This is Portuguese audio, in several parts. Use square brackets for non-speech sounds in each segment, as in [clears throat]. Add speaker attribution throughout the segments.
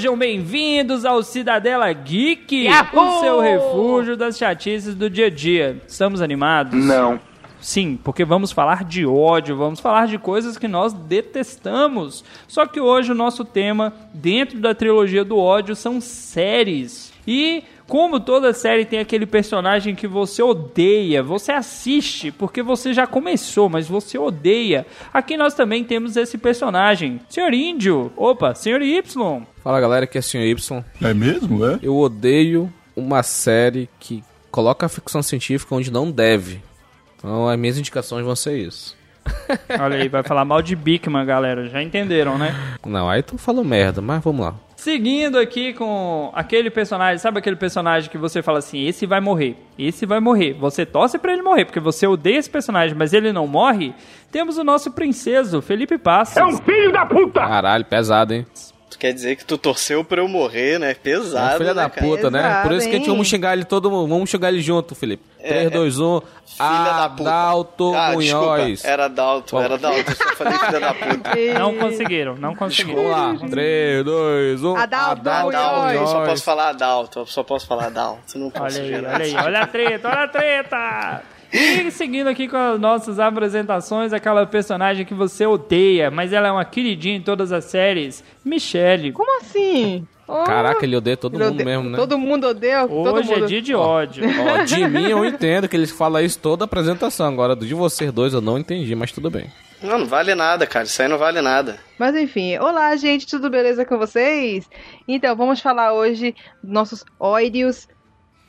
Speaker 1: Sejam bem-vindos ao Cidadela Geek,
Speaker 2: Yahoo!
Speaker 1: o seu refúgio das chatices do dia a dia. Estamos animados?
Speaker 3: Não.
Speaker 1: Sim, porque vamos falar de ódio, vamos falar de coisas que nós detestamos. Só que hoje o nosso tema, dentro da trilogia do ódio, são séries. E como toda série tem aquele personagem que você odeia, você assiste porque você já começou, mas você odeia. Aqui nós também temos esse personagem, Senhor Índio. Opa, Senhor Y.
Speaker 4: Fala galera, aqui é Sr. Y.
Speaker 5: É mesmo, é?
Speaker 4: Eu odeio uma série que coloca a ficção científica onde não deve. Então as minhas indicações vão ser isso.
Speaker 1: Olha aí, vai falar mal de Bigman, galera. Já entenderam, né?
Speaker 4: Não, aí tu falou merda, mas vamos lá.
Speaker 1: Seguindo aqui com aquele personagem, sabe aquele personagem que você fala assim, esse vai morrer, esse vai morrer. Você torce pra ele morrer, porque você odeia esse personagem, mas ele não morre. Temos o nosso princeso, Felipe Passos.
Speaker 3: É um filho da puta!
Speaker 4: Caralho, pesado, hein?
Speaker 6: Tu quer dizer que tu torceu pra eu morrer, né?
Speaker 4: É
Speaker 6: Pesado,
Speaker 4: filha
Speaker 6: né,
Speaker 4: da
Speaker 6: cara?
Speaker 4: puta, né?
Speaker 2: Pesado,
Speaker 4: Por isso que a gente
Speaker 2: hein?
Speaker 4: vamos xingar ele todo mundo. Vamos xingar ele junto, Felipe. 3, 2, 1.
Speaker 6: Filha da puta.
Speaker 4: Adalto
Speaker 6: ah,
Speaker 4: Munhoz.
Speaker 6: desculpa, era Dalton, era Dalton, eu só falei filha da puta. [laughs]
Speaker 1: Não conseguiram, não conseguiram.
Speaker 4: Vamos lá. 3, 2, 1.
Speaker 2: Adalto
Speaker 6: Adalto, eu só
Speaker 4: Munhoz.
Speaker 6: posso falar Adalto, eu só posso falar Adalto, não posso
Speaker 1: Olha aí, olha aí, olha a treta, olha a treta! [laughs] E seguindo aqui com as nossas apresentações, aquela personagem que você odeia, mas ela é uma queridinha em todas as séries, Michelle.
Speaker 2: Como assim? Oh,
Speaker 4: Caraca, ele odeia todo
Speaker 2: ele
Speaker 4: mundo
Speaker 2: odeia-
Speaker 4: mesmo, né?
Speaker 2: Todo mundo odeia. todo
Speaker 1: Hoje
Speaker 2: mundo...
Speaker 1: é dia de ódio.
Speaker 4: Ó, de mim eu entendo que eles falam isso toda a apresentação. Agora, de vocês dois eu não entendi, mas tudo bem.
Speaker 6: Não, não vale nada, cara, isso aí não vale nada.
Speaker 2: Mas enfim, olá gente, tudo beleza com vocês? Então, vamos falar hoje dos nossos ódios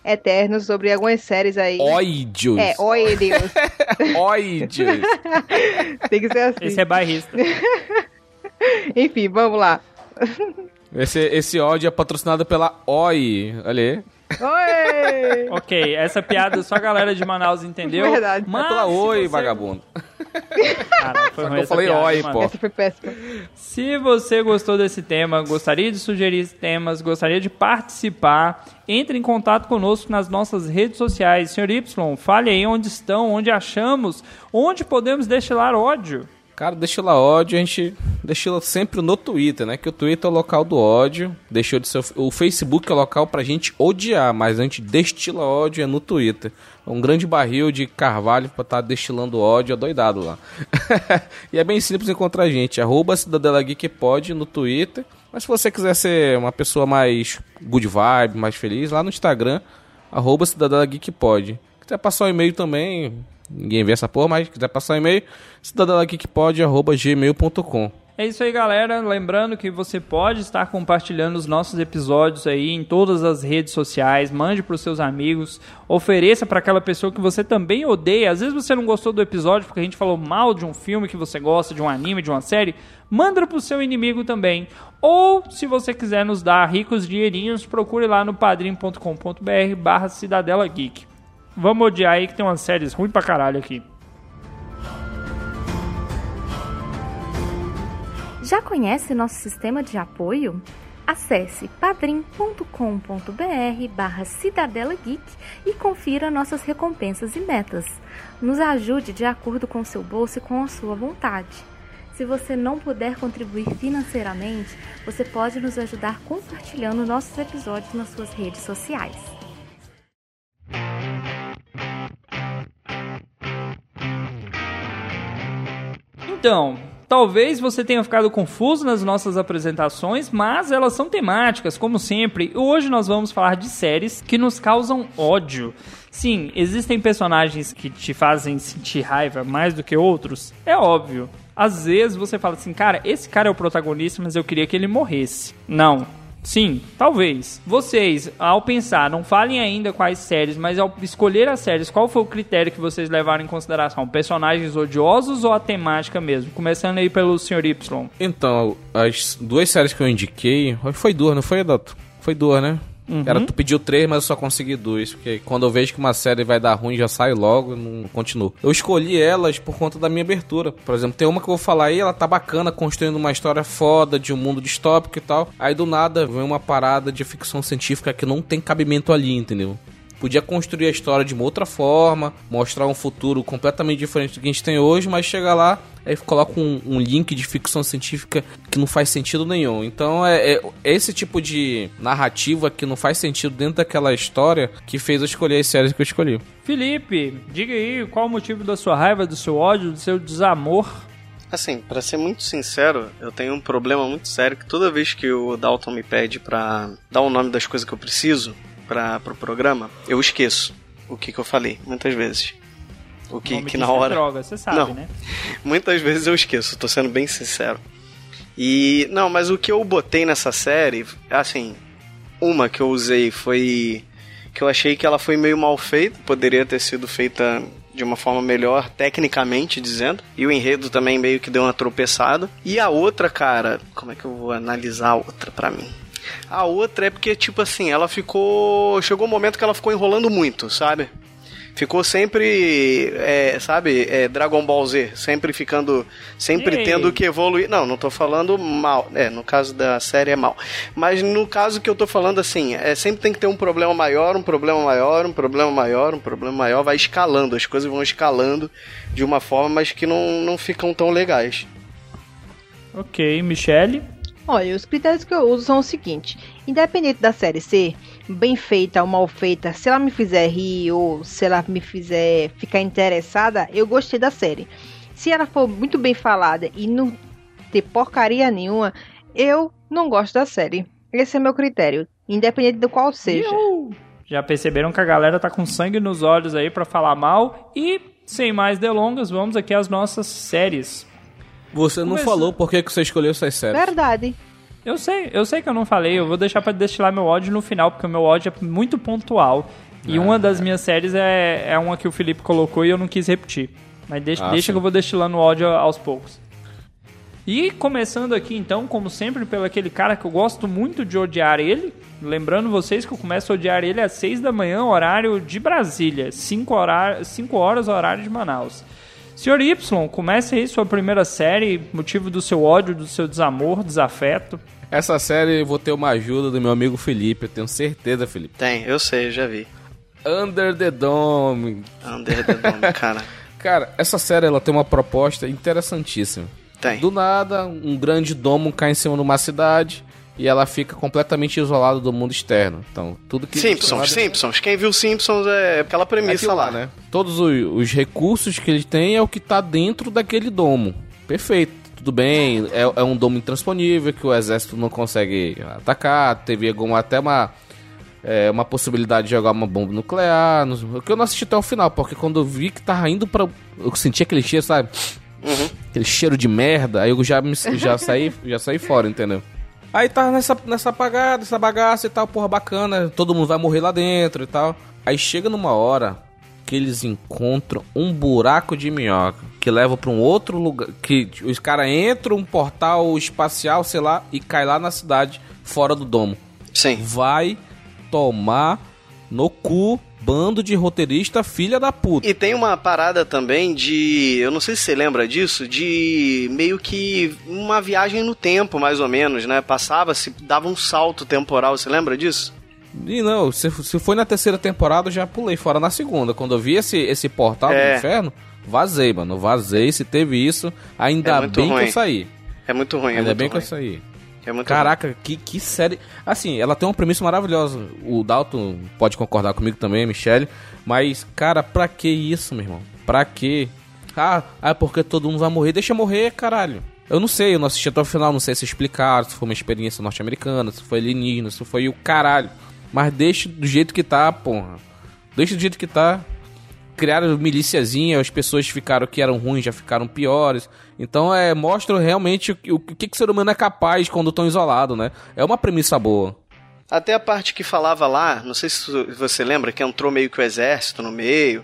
Speaker 2: eternos sobre algumas séries aí.
Speaker 4: Óidios.
Speaker 2: É, ódios. [laughs]
Speaker 4: Óidios.
Speaker 2: Tem que ser assim.
Speaker 1: Esse é bairrista. [laughs]
Speaker 2: Enfim, vamos lá.
Speaker 4: Esse, esse ódio é patrocinado pela OI. Olha aí.
Speaker 2: Oi! [laughs]
Speaker 1: Ok, essa piada só a galera de Manaus entendeu.
Speaker 2: Verdade.
Speaker 1: Mas
Speaker 4: é pela
Speaker 1: se
Speaker 4: Oi,
Speaker 1: você-
Speaker 4: vagabundo.
Speaker 1: Cara, foi
Speaker 4: Só
Speaker 1: ruim
Speaker 4: eu falei
Speaker 1: piada,
Speaker 4: oi,
Speaker 1: mano?
Speaker 4: pô.
Speaker 2: Essa foi péssima.
Speaker 1: Se você gostou desse tema, gostaria de sugerir temas, gostaria de participar, entre em contato conosco nas nossas redes sociais. Senhor Y, fale aí onde estão, onde achamos, onde podemos destilar ódio.
Speaker 4: Cara, lá ódio, a gente deixa sempre no Twitter, né? Que o Twitter é o local do ódio. Deixou de ser o Facebook é o local pra gente odiar, mas a gente destila ódio é no Twitter. Um grande barril de carvalho pra estar destilando ódio adoidado lá. [laughs] e é bem simples encontrar a gente. Arroba Cidadela Geek pode no Twitter. Mas se você quiser ser uma pessoa mais good vibe, mais feliz, lá no Instagram, arroba Cidadela Geek pode. Quiser passar o e-mail também, ninguém vê essa porra, mas quiser passar e-mail, cidadelageekpod.gmail.com
Speaker 1: É isso aí, galera. Lembrando que você pode estar compartilhando os nossos episódios aí em todas as redes sociais. Mande para os seus amigos. Ofereça para aquela pessoa que você também odeia. Às vezes você não gostou do episódio porque a gente falou mal de um filme que você gosta, de um anime, de uma série. Manda para o seu inimigo também. Ou, se você quiser nos dar ricos dinheirinhos, procure lá no padrim.com.br barra Cidadela Geek. Vamos odiar aí que tem umas séries ruins pra caralho aqui.
Speaker 7: Já conhece nosso sistema de apoio? Acesse padrim.com.br barra Cidadela Geek e confira nossas recompensas e metas. Nos ajude de acordo com seu bolso e com a sua vontade. Se você não puder contribuir financeiramente, você pode nos ajudar compartilhando nossos episódios nas suas redes sociais.
Speaker 1: Então, talvez você tenha ficado confuso nas nossas apresentações, mas elas são temáticas, como sempre. Hoje nós vamos falar de séries que nos causam ódio. Sim, existem personagens que te fazem sentir raiva mais do que outros, é óbvio. Às vezes você fala assim, cara, esse cara é o protagonista, mas eu queria que ele morresse. Não, Sim, talvez. Vocês, ao pensar, não falem ainda quais séries, mas ao escolher as séries, qual foi o critério que vocês levaram em consideração? Personagens odiosos ou a temática mesmo? Começando aí pelo Sr. Y.
Speaker 4: Então, as duas séries que eu indiquei, foi duas, não foi, Adalto? Foi duas, né?
Speaker 1: Uhum.
Speaker 4: Era tu pediu três, mas eu só consegui dois. Porque quando eu vejo que uma série vai dar ruim, já saio logo não continuo. Eu escolhi elas por conta da minha abertura. Por exemplo, tem uma que eu vou falar aí, ela tá bacana, construindo uma história foda de um mundo distópico e tal. Aí do nada vem uma parada de ficção científica que não tem cabimento ali, entendeu? Podia construir a história de uma outra forma, mostrar um futuro completamente diferente do que a gente tem hoje, mas chega lá aí coloca um, um link de ficção científica que não faz sentido nenhum. Então é, é, esse tipo de narrativa que não faz sentido dentro daquela história que fez eu escolher as séries que eu escolhi.
Speaker 1: Felipe, diga aí qual o motivo da sua raiva, do seu ódio, do seu desamor
Speaker 6: Assim, para ser muito sincero, eu tenho um problema muito sério que toda vez que o Dalton me pede pra dar o nome das coisas que eu preciso, para pro programa, eu esqueço o que, que eu falei, muitas vezes. O que, que na hora.
Speaker 1: É droga, você sabe,
Speaker 6: não,
Speaker 1: né? [laughs]
Speaker 6: Muitas vezes eu esqueço, tô sendo bem sincero. E. Não, mas o que eu botei nessa série, assim. Uma que eu usei foi. Que eu achei que ela foi meio mal feita, poderia ter sido feita de uma forma melhor, tecnicamente dizendo. E o enredo também meio que deu uma tropeçada. E a outra, cara, como é que eu vou analisar a outra pra mim? A outra é porque, tipo assim, ela ficou. Chegou um momento que ela ficou enrolando muito, sabe? Ficou sempre, é, sabe, é, Dragon Ball Z, sempre ficando, sempre
Speaker 1: Ei.
Speaker 6: tendo que evoluir. Não, não tô falando mal, é, no caso da série é mal. Mas no caso que eu tô falando assim, é, sempre tem que ter um problema maior, um problema maior, um problema maior, um problema maior, vai escalando, as coisas vão escalando de uma forma, mas que não, não ficam tão legais.
Speaker 1: Ok, Michele.
Speaker 2: Olha, os critérios que eu uso são o seguinte: independente da série ser bem feita ou mal feita, se ela me fizer rir ou se ela me fizer ficar interessada, eu gostei da série. Se ela for muito bem falada e não ter porcaria nenhuma, eu não gosto da série. Esse é meu critério, independente do qual seja.
Speaker 1: Já perceberam que a galera tá com sangue nos olhos aí pra falar mal e sem mais delongas, vamos aqui às nossas séries.
Speaker 4: Você não
Speaker 1: Começa-
Speaker 4: falou por que, que você escolheu essas séries.
Speaker 2: Verdade.
Speaker 1: Eu sei, eu sei que eu não falei, eu vou deixar pra destilar meu ódio no final, porque o meu ódio é muito pontual. E uma das minhas séries é, é uma que o Felipe colocou e eu não quis repetir. Mas deixa,
Speaker 4: Ah,
Speaker 1: deixa
Speaker 4: sim.
Speaker 1: que eu vou destilando ódio aos poucos. E começando aqui então, como sempre, pelo aquele cara que eu gosto muito de odiar ele. Lembrando vocês que eu começo a odiar ele às 6 da manhã, horário de Brasília. 5 horas, 5 horas, horário de Manaus. Senhor Y, comece aí sua primeira série, motivo do seu ódio, do seu desamor, desafeto.
Speaker 4: Essa série eu vou ter uma ajuda do meu amigo Felipe, eu tenho certeza, Felipe.
Speaker 6: Tem, eu sei, já vi.
Speaker 4: Under the Dome.
Speaker 6: Under the Dome, [laughs] cara.
Speaker 4: Cara, essa série ela tem uma proposta interessantíssima.
Speaker 6: Tem.
Speaker 4: Do nada, um grande domo cai em cima de uma cidade e ela fica completamente isolada do mundo externo. Então, tudo que
Speaker 6: Simpsons, Simpsons. Quem viu Simpsons é aquela premissa
Speaker 4: Aquilo
Speaker 6: lá,
Speaker 4: né? Todos os, os recursos que ele tem é o que tá dentro daquele domo. Perfeito. Tudo bem, é, é um domo intransponível que o exército não consegue atacar. Teve alguma, até uma, é, uma possibilidade de jogar uma bomba nuclear. O que eu não assisti até o final, porque quando eu vi que tava indo pra. Eu senti aquele cheiro, sabe? Aquele cheiro de merda, aí eu já, me, já, saí, já saí fora, entendeu? Aí tá nessa, nessa apagada, essa bagaça e tal, porra, bacana, todo mundo vai morrer lá dentro e tal. Aí chega numa hora que eles encontram um buraco de minhoca que leva pra um outro lugar. Que os caras entram um portal espacial, sei lá, e cai lá na cidade, fora do domo.
Speaker 6: Sim.
Speaker 4: Vai tomar no cu, bando de roteirista, filha da puta.
Speaker 6: E tem uma parada também de. Eu não sei se você lembra disso, de meio que uma viagem no tempo, mais ou menos, né? Passava-se, dava um salto temporal, você lembra disso?
Speaker 4: E não, se, se foi na terceira temporada, eu já pulei fora na segunda. Quando eu vi esse, esse portal
Speaker 6: É.
Speaker 4: do inferno, vazei, mano. Vazei, se teve isso, ainda
Speaker 6: É
Speaker 4: bem que
Speaker 6: ruim.
Speaker 4: eu saí.
Speaker 6: É muito ruim, é
Speaker 4: ainda
Speaker 6: muito
Speaker 4: bem que
Speaker 6: ruim.
Speaker 4: eu saí.
Speaker 6: É muito
Speaker 4: Caraca, que, que série. Assim, ela tem uma premissa maravilhosa. O Dalton pode concordar comigo também, Michelle. Mas, cara, pra que isso, meu irmão? Pra que? Ah, ah, porque todo mundo vai morrer. Deixa morrer, caralho. Eu não sei, eu não assisti até o final, não sei se explicaram, se foi uma experiência norte-americana, se foi alienígena, se foi o caralho. Mas deixa do jeito que tá, porra. Deixa do jeito que tá. Criaram miliciazinha, as pessoas ficaram que eram ruins já ficaram piores. Então é mostra realmente o, que- o que, que o ser humano é capaz quando estão isolado, né? É uma premissa boa.
Speaker 6: Até a parte que falava lá, não sei se você lembra, que entrou meio que o exército no meio,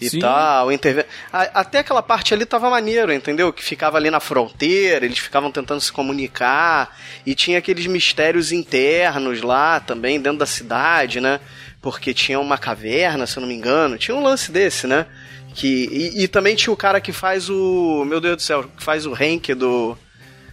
Speaker 6: e
Speaker 4: Sim.
Speaker 6: tal. Interve... Até aquela parte ali tava maneiro, entendeu? Que ficava ali na fronteira, eles ficavam tentando se comunicar, e tinha aqueles mistérios internos lá também, dentro da cidade, né? Porque tinha uma caverna, se eu não me engano, tinha um lance desse, né? Que, e, e também tinha o cara que faz o. Meu Deus do céu, que faz o rank do.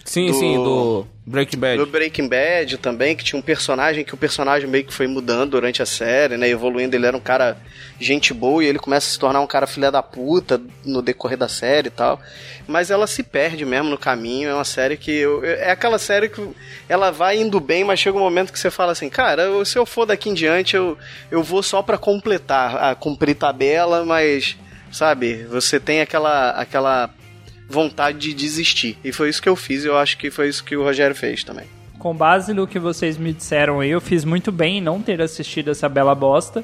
Speaker 4: Sim,
Speaker 6: Do-
Speaker 4: sim, do Breaking Bad.
Speaker 6: Do Breaking Bad também, que tinha um personagem que o personagem meio que foi mudando durante a série, né? Evoluindo, ele era um cara gente boa e ele começa a se tornar um cara filha da puta no decorrer da série e tal. Mas ela se perde mesmo no caminho, é uma série que. eu- é aquela série que ela vai indo bem, mas chega um momento que você fala assim, cara, eu- se eu for daqui em diante, eu, eu vou só pra completar, a cumprir tabela, mas. Sabe, você tem aquela, aquela vontade de desistir. E foi isso que eu fiz, e eu acho que foi isso que o Rogério fez também.
Speaker 1: Com base no que vocês me disseram aí, eu fiz muito bem em não ter assistido essa bela bosta.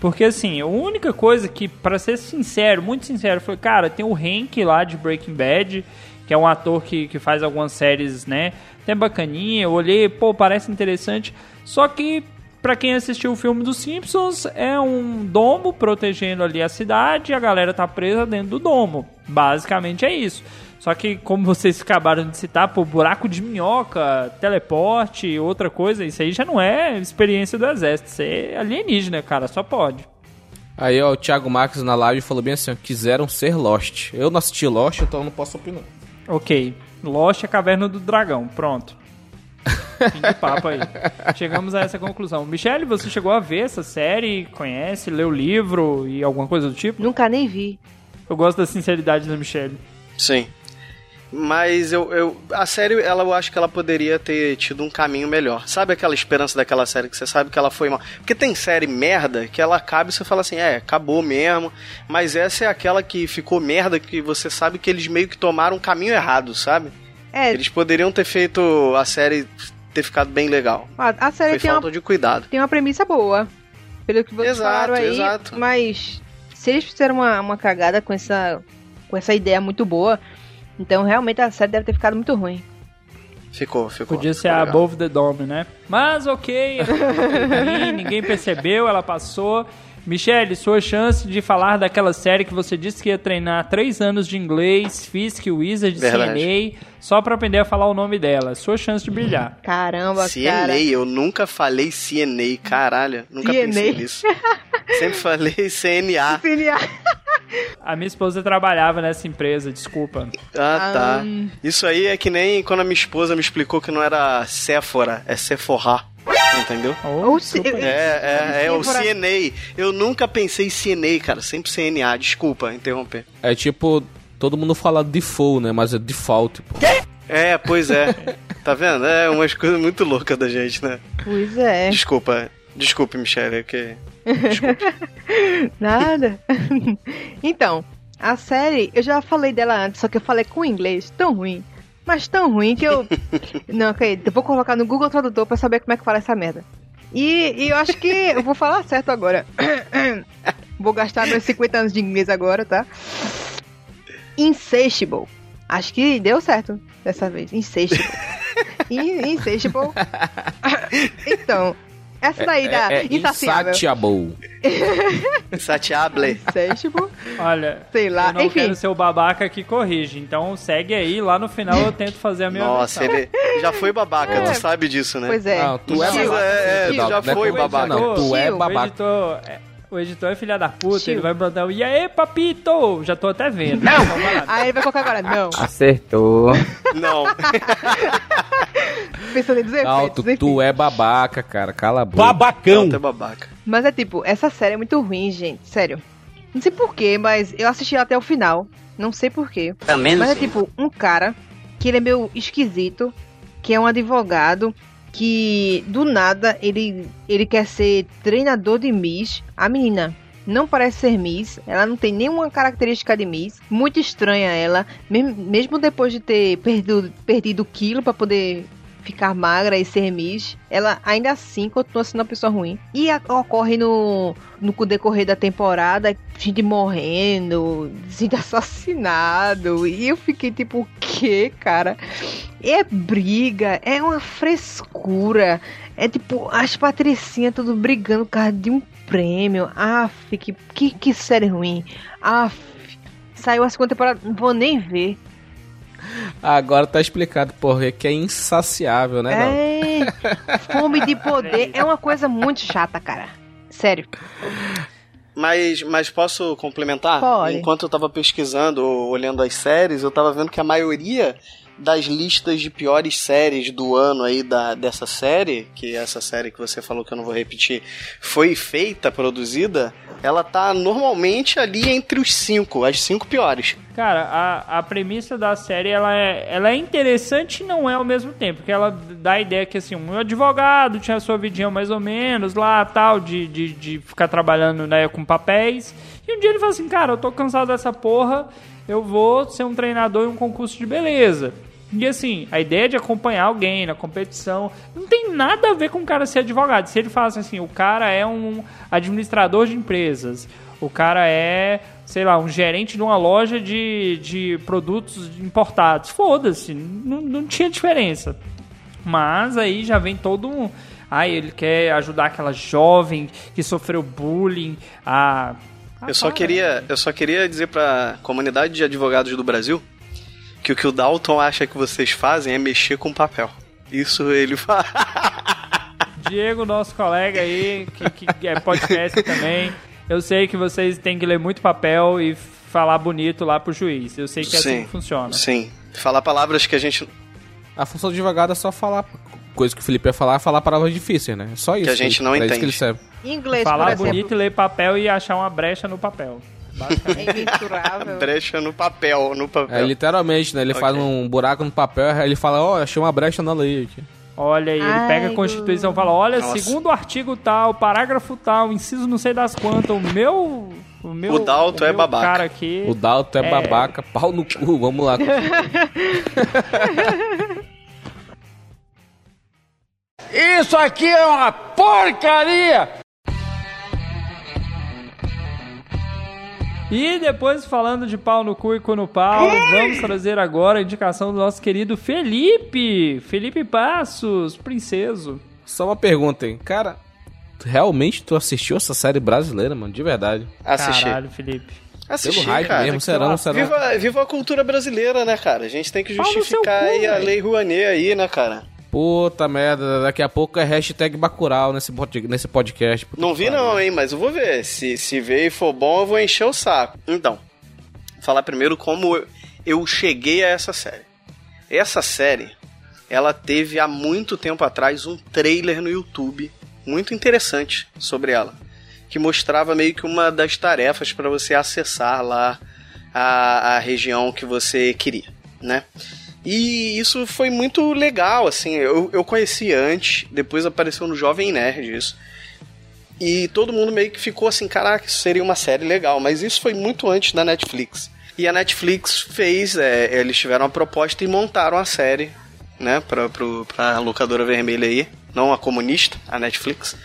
Speaker 1: Porque assim, a única coisa que, pra ser sincero, muito sincero, foi, cara, tem o Hank lá de Breaking Bad, que é um ator que, que faz algumas séries, né? Até bacaninha, eu olhei, pô, parece interessante. Só que, pra quem assistiu o filme dos Simpsons, é um domo protegendo ali a cidade e a galera tá presa dentro do domo. Basicamente é isso. Só que, como vocês acabaram de citar, pô, buraco de minhoca, teleporte, outra coisa, isso aí já não é experiência do exército. Isso é alienígena, cara, só pode.
Speaker 4: Aí, ó, o Thiago Marques na live falou bem assim, ó, quiseram ser Lost. Eu não assisti Lost, então eu não posso opinar.
Speaker 1: Ok. Lost é a caverna do dragão. Pronto. Fim de papo aí. Chegamos a essa conclusão. Michele, você chegou a ver essa série? Conhece? Leu o livro e alguma coisa do tipo?
Speaker 2: Nunca nem vi.
Speaker 1: Eu gosto da sinceridade da Michele.
Speaker 6: Sim. Mas eu, eu. A série, ela, eu acho que ela poderia ter tido um caminho melhor. Sabe aquela esperança daquela série que você sabe que ela foi mal? Porque tem série merda que ela acaba e você fala assim, é, acabou mesmo. Mas essa é aquela que ficou merda que você sabe que eles meio que tomaram um caminho errado, sabe?
Speaker 2: É,
Speaker 6: Eles poderiam ter feito a série ter ficado bem legal.
Speaker 2: a, a série
Speaker 6: Foi
Speaker 2: tem uma,
Speaker 6: falta de cuidado.
Speaker 2: tem uma premissa boa. Pelo que vocês
Speaker 6: Exato,
Speaker 2: falaram aí.
Speaker 6: exato.
Speaker 2: Mas se eles fizeram uma, uma cagada com essa, com essa ideia muito boa, então realmente a série deve ter ficado muito ruim.
Speaker 6: Ficou, ficou.
Speaker 1: Podia ser
Speaker 6: ficou
Speaker 1: a
Speaker 6: legal.
Speaker 1: Above the Dome, né? Mas ok, [laughs] ninguém percebeu, ela passou. Michele, sua chance de falar daquela série que você disse que ia treinar três anos de inglês, Fisk, Wizard,
Speaker 6: Verdade.
Speaker 1: CNA, só pra aprender a falar o nome dela. Sua chance de brilhar. [laughs]
Speaker 2: Caramba,
Speaker 6: CNA,
Speaker 2: cara.
Speaker 6: eu nunca falei CNA, caralho. Nunca
Speaker 2: CNA.
Speaker 6: pensei nisso. Sempre falei CNA. [laughs]
Speaker 1: A minha esposa trabalhava nessa empresa, desculpa.
Speaker 6: Ah, tá.
Speaker 2: Hum.
Speaker 6: Isso aí é que nem quando a minha esposa me explicou que não era Sephora, é Sephora. Entendeu?
Speaker 1: Oh,
Speaker 2: Ou.
Speaker 6: É, é, é o. CNA. Eu nunca pensei em CNA, cara. Sempre CNA. Desculpa interromper.
Speaker 4: É tipo, todo mundo fala default, né? Mas é default, pô.
Speaker 6: É, pois é. tá vendo? É umas coisas muito loucas da gente, né?
Speaker 2: Pois é.
Speaker 6: Desculpa. Desculpe, Michelle, é que. [laughs]
Speaker 2: Nada. [laughs] então, a série, eu já falei dela antes, só que eu falei com inglês tão ruim. Mas tão ruim que eu. [laughs] Não, ok, eu vou colocar no Google Tradutor pra saber como é que fala essa merda. E, e eu acho que eu vou falar certo agora. [coughs] vou gastar meus 50 anos de inglês agora, tá? Insatiable. Acho que deu certo dessa vez. Insatiable. [laughs] In- Insatiable. [laughs] então, essa daí da
Speaker 4: É, é
Speaker 2: insaciável.
Speaker 4: insatiable. [laughs]
Speaker 6: Satiable.
Speaker 2: Insatiable.
Speaker 1: Olha,
Speaker 2: Sei lá,
Speaker 1: eu não
Speaker 2: enfim.
Speaker 1: quero ser o babaca que corrige. Então segue aí, lá no final eu tento fazer a minha
Speaker 6: Nossa,
Speaker 1: versão.
Speaker 6: ele já foi babaca,
Speaker 2: É.
Speaker 6: tu sabe disso, né?
Speaker 2: Pois é.
Speaker 4: Não, tu é babaca.
Speaker 6: é, é,
Speaker 4: Tio,
Speaker 6: já
Speaker 4: é
Speaker 6: foi babaca.
Speaker 4: Não, tu é
Speaker 1: Tio, O
Speaker 4: babaca.
Speaker 1: editor, é, o editor é filha da puta,
Speaker 2: Tio.
Speaker 1: ele vai mandar o E aí, papito? Já tô até vendo. Não!
Speaker 2: Aí ele vai colocar agora, não.
Speaker 3: Acertou.
Speaker 6: Não. [laughs]
Speaker 2: Pensando em dizer
Speaker 4: Não, tu, tu é babaca, cara. Cala a boca.
Speaker 8: Babacão.
Speaker 6: Tu é babaca.
Speaker 2: Mas é tipo, essa série é muito ruim, gente. Sério. Não sei porquê, mas eu assisti até o final. Não sei porquê.
Speaker 3: Também
Speaker 2: Mas é tipo, um cara que ele é meio esquisito, que é um advogado, que do nada ele, ele quer ser treinador de Miss. A menina não parece ser Miss, ela não tem nenhuma característica de Miss. Muito estranha ela, mesmo, depois de ter perdido, perdido quilo pra poder ficar magra e ser Miss, ela ainda assim continua sendo uma pessoa ruim. E a- ocorre no, no decorrer da temporada, gente morrendo, gente [laughs] assassinado. E eu fiquei tipo, o que, cara? É briga, é uma frescura. É tipo, as patricinhas tudo brigando por causa de um prêmio. Aff, que, que, que série ruim. Aff, saiu a segunda temporada, não vou nem ver.
Speaker 4: Agora tá explicado por que é insaciável, né?
Speaker 2: É, fome de poder é uma coisa muito chata, cara. Sério.
Speaker 6: Mas, mas posso complementar?
Speaker 2: Pode.
Speaker 6: Enquanto eu tava pesquisando, olhando as séries, eu tava vendo que a maioria das listas de piores séries do ano aí da, dessa série, que essa série que você falou que eu não vou repetir, foi feita, produzida, ela tá normalmente ali entre os cinco, as cinco piores.
Speaker 1: Cara, a, a premissa da série ela é, ela é interessante e não é ao mesmo tempo. Porque ela dá a ideia que assim, um advogado tinha a sua vidinha mais ou menos lá, tal, de, de, de ficar trabalhando né, com papéis. E um dia ele fala assim, cara, eu tô cansado dessa porra, eu vou ser um treinador em um concurso de beleza. E assim, a ideia de acompanhar alguém na competição não tem nada a ver com o cara ser advogado. Se ele fala assim, o cara é um administrador de empresas, o cara é, sei lá, um gerente de uma loja de, de produtos importados. Foda-se, não, não tinha diferença. Mas aí já vem todo um. Ai, ele quer ajudar aquela jovem que sofreu bullying a. a
Speaker 6: Eu só
Speaker 1: para,
Speaker 6: queria, eu só queria dizer pra comunidade de advogados do Brasil que o que o Dalton acha que vocês fazem é mexer com papel. Isso ele fala. [laughs]
Speaker 1: Diego, nosso colega aí, que, que é podcast também. Eu sei que vocês têm que ler muito papel e falar bonito lá pro juiz. Eu sei que é assim
Speaker 6: Sim.
Speaker 1: que funciona.
Speaker 6: Sim. Falar palavras que a gente
Speaker 4: A função do advogado é só falar. Coisa que o Felipe ia falar, é falar palavras difíceis, né? É só isso.
Speaker 6: a gente não
Speaker 4: isso
Speaker 6: entende.
Speaker 4: que ele serve.
Speaker 2: Inglês, por
Speaker 1: Falar
Speaker 2: exemplo,
Speaker 1: bonito e ler papel e achar uma brecha no papel. Basicamente.
Speaker 2: é imensurável.
Speaker 6: brecha no papel, no papel.
Speaker 4: É, literalmente, né? Ele
Speaker 6: Ok.
Speaker 4: faz um buraco no papel, aí ele fala, ó, achei uma brecha na lei aqui.
Speaker 1: Olha aí, ele
Speaker 2: Ai,
Speaker 1: pega a Constituição e fala: olha,
Speaker 6: Nossa.
Speaker 1: segundo o artigo tal, parágrafo tal, inciso não sei das quantas, o meu. O, meu,
Speaker 6: O Dalton é
Speaker 1: meu
Speaker 6: babaca.
Speaker 1: cara aqui.
Speaker 4: O Dalton é,
Speaker 1: É.
Speaker 4: babaca, pau no cu, vamos lá. [laughs]
Speaker 9: Isso aqui é uma porcaria!
Speaker 1: E depois, falando de pau no cu e cu no pau, vamos trazer agora a indicação do nosso querido Felipe. Felipe Passos, princeso.
Speaker 4: Só uma pergunta, hein? Cara, realmente tu assistiu essa série brasileira, mano? De verdade.
Speaker 6: Assistir.
Speaker 1: Caralho, Felipe.
Speaker 6: Assistir,
Speaker 4: Pelo hype
Speaker 6: cara.
Speaker 4: mesmo, serão, serão.
Speaker 6: Viva, viva a cultura brasileira, né, cara? A gente tem que justificar
Speaker 1: cu,
Speaker 6: aí a lei Rouanet aí, né, cara?
Speaker 4: Puta merda, daqui a pouco é hashtag Bacurau nesse, nesse podcast.
Speaker 6: Não vi não, hein, mas eu vou ver. Se, se ver e for bom, eu vou encher o saco. Então, falar primeiro como eu- eu cheguei a essa série. Essa série, ela teve há muito tempo atrás um trailer no YouTube muito interessante sobre ela, que mostrava meio que uma das tarefas para você acessar lá a, a região que você queria, né? E isso foi muito legal, assim. Eu, eu conheci antes, depois apareceu no Jovem Nerd isso. E todo mundo meio que ficou assim, caraca, isso seria uma série legal. Mas isso foi muito antes da Netflix. E a Netflix fez, é, eles tiveram uma proposta e montaram a série, né, pra, pro, pra locadora vermelha aí, não a comunista, a Netflix,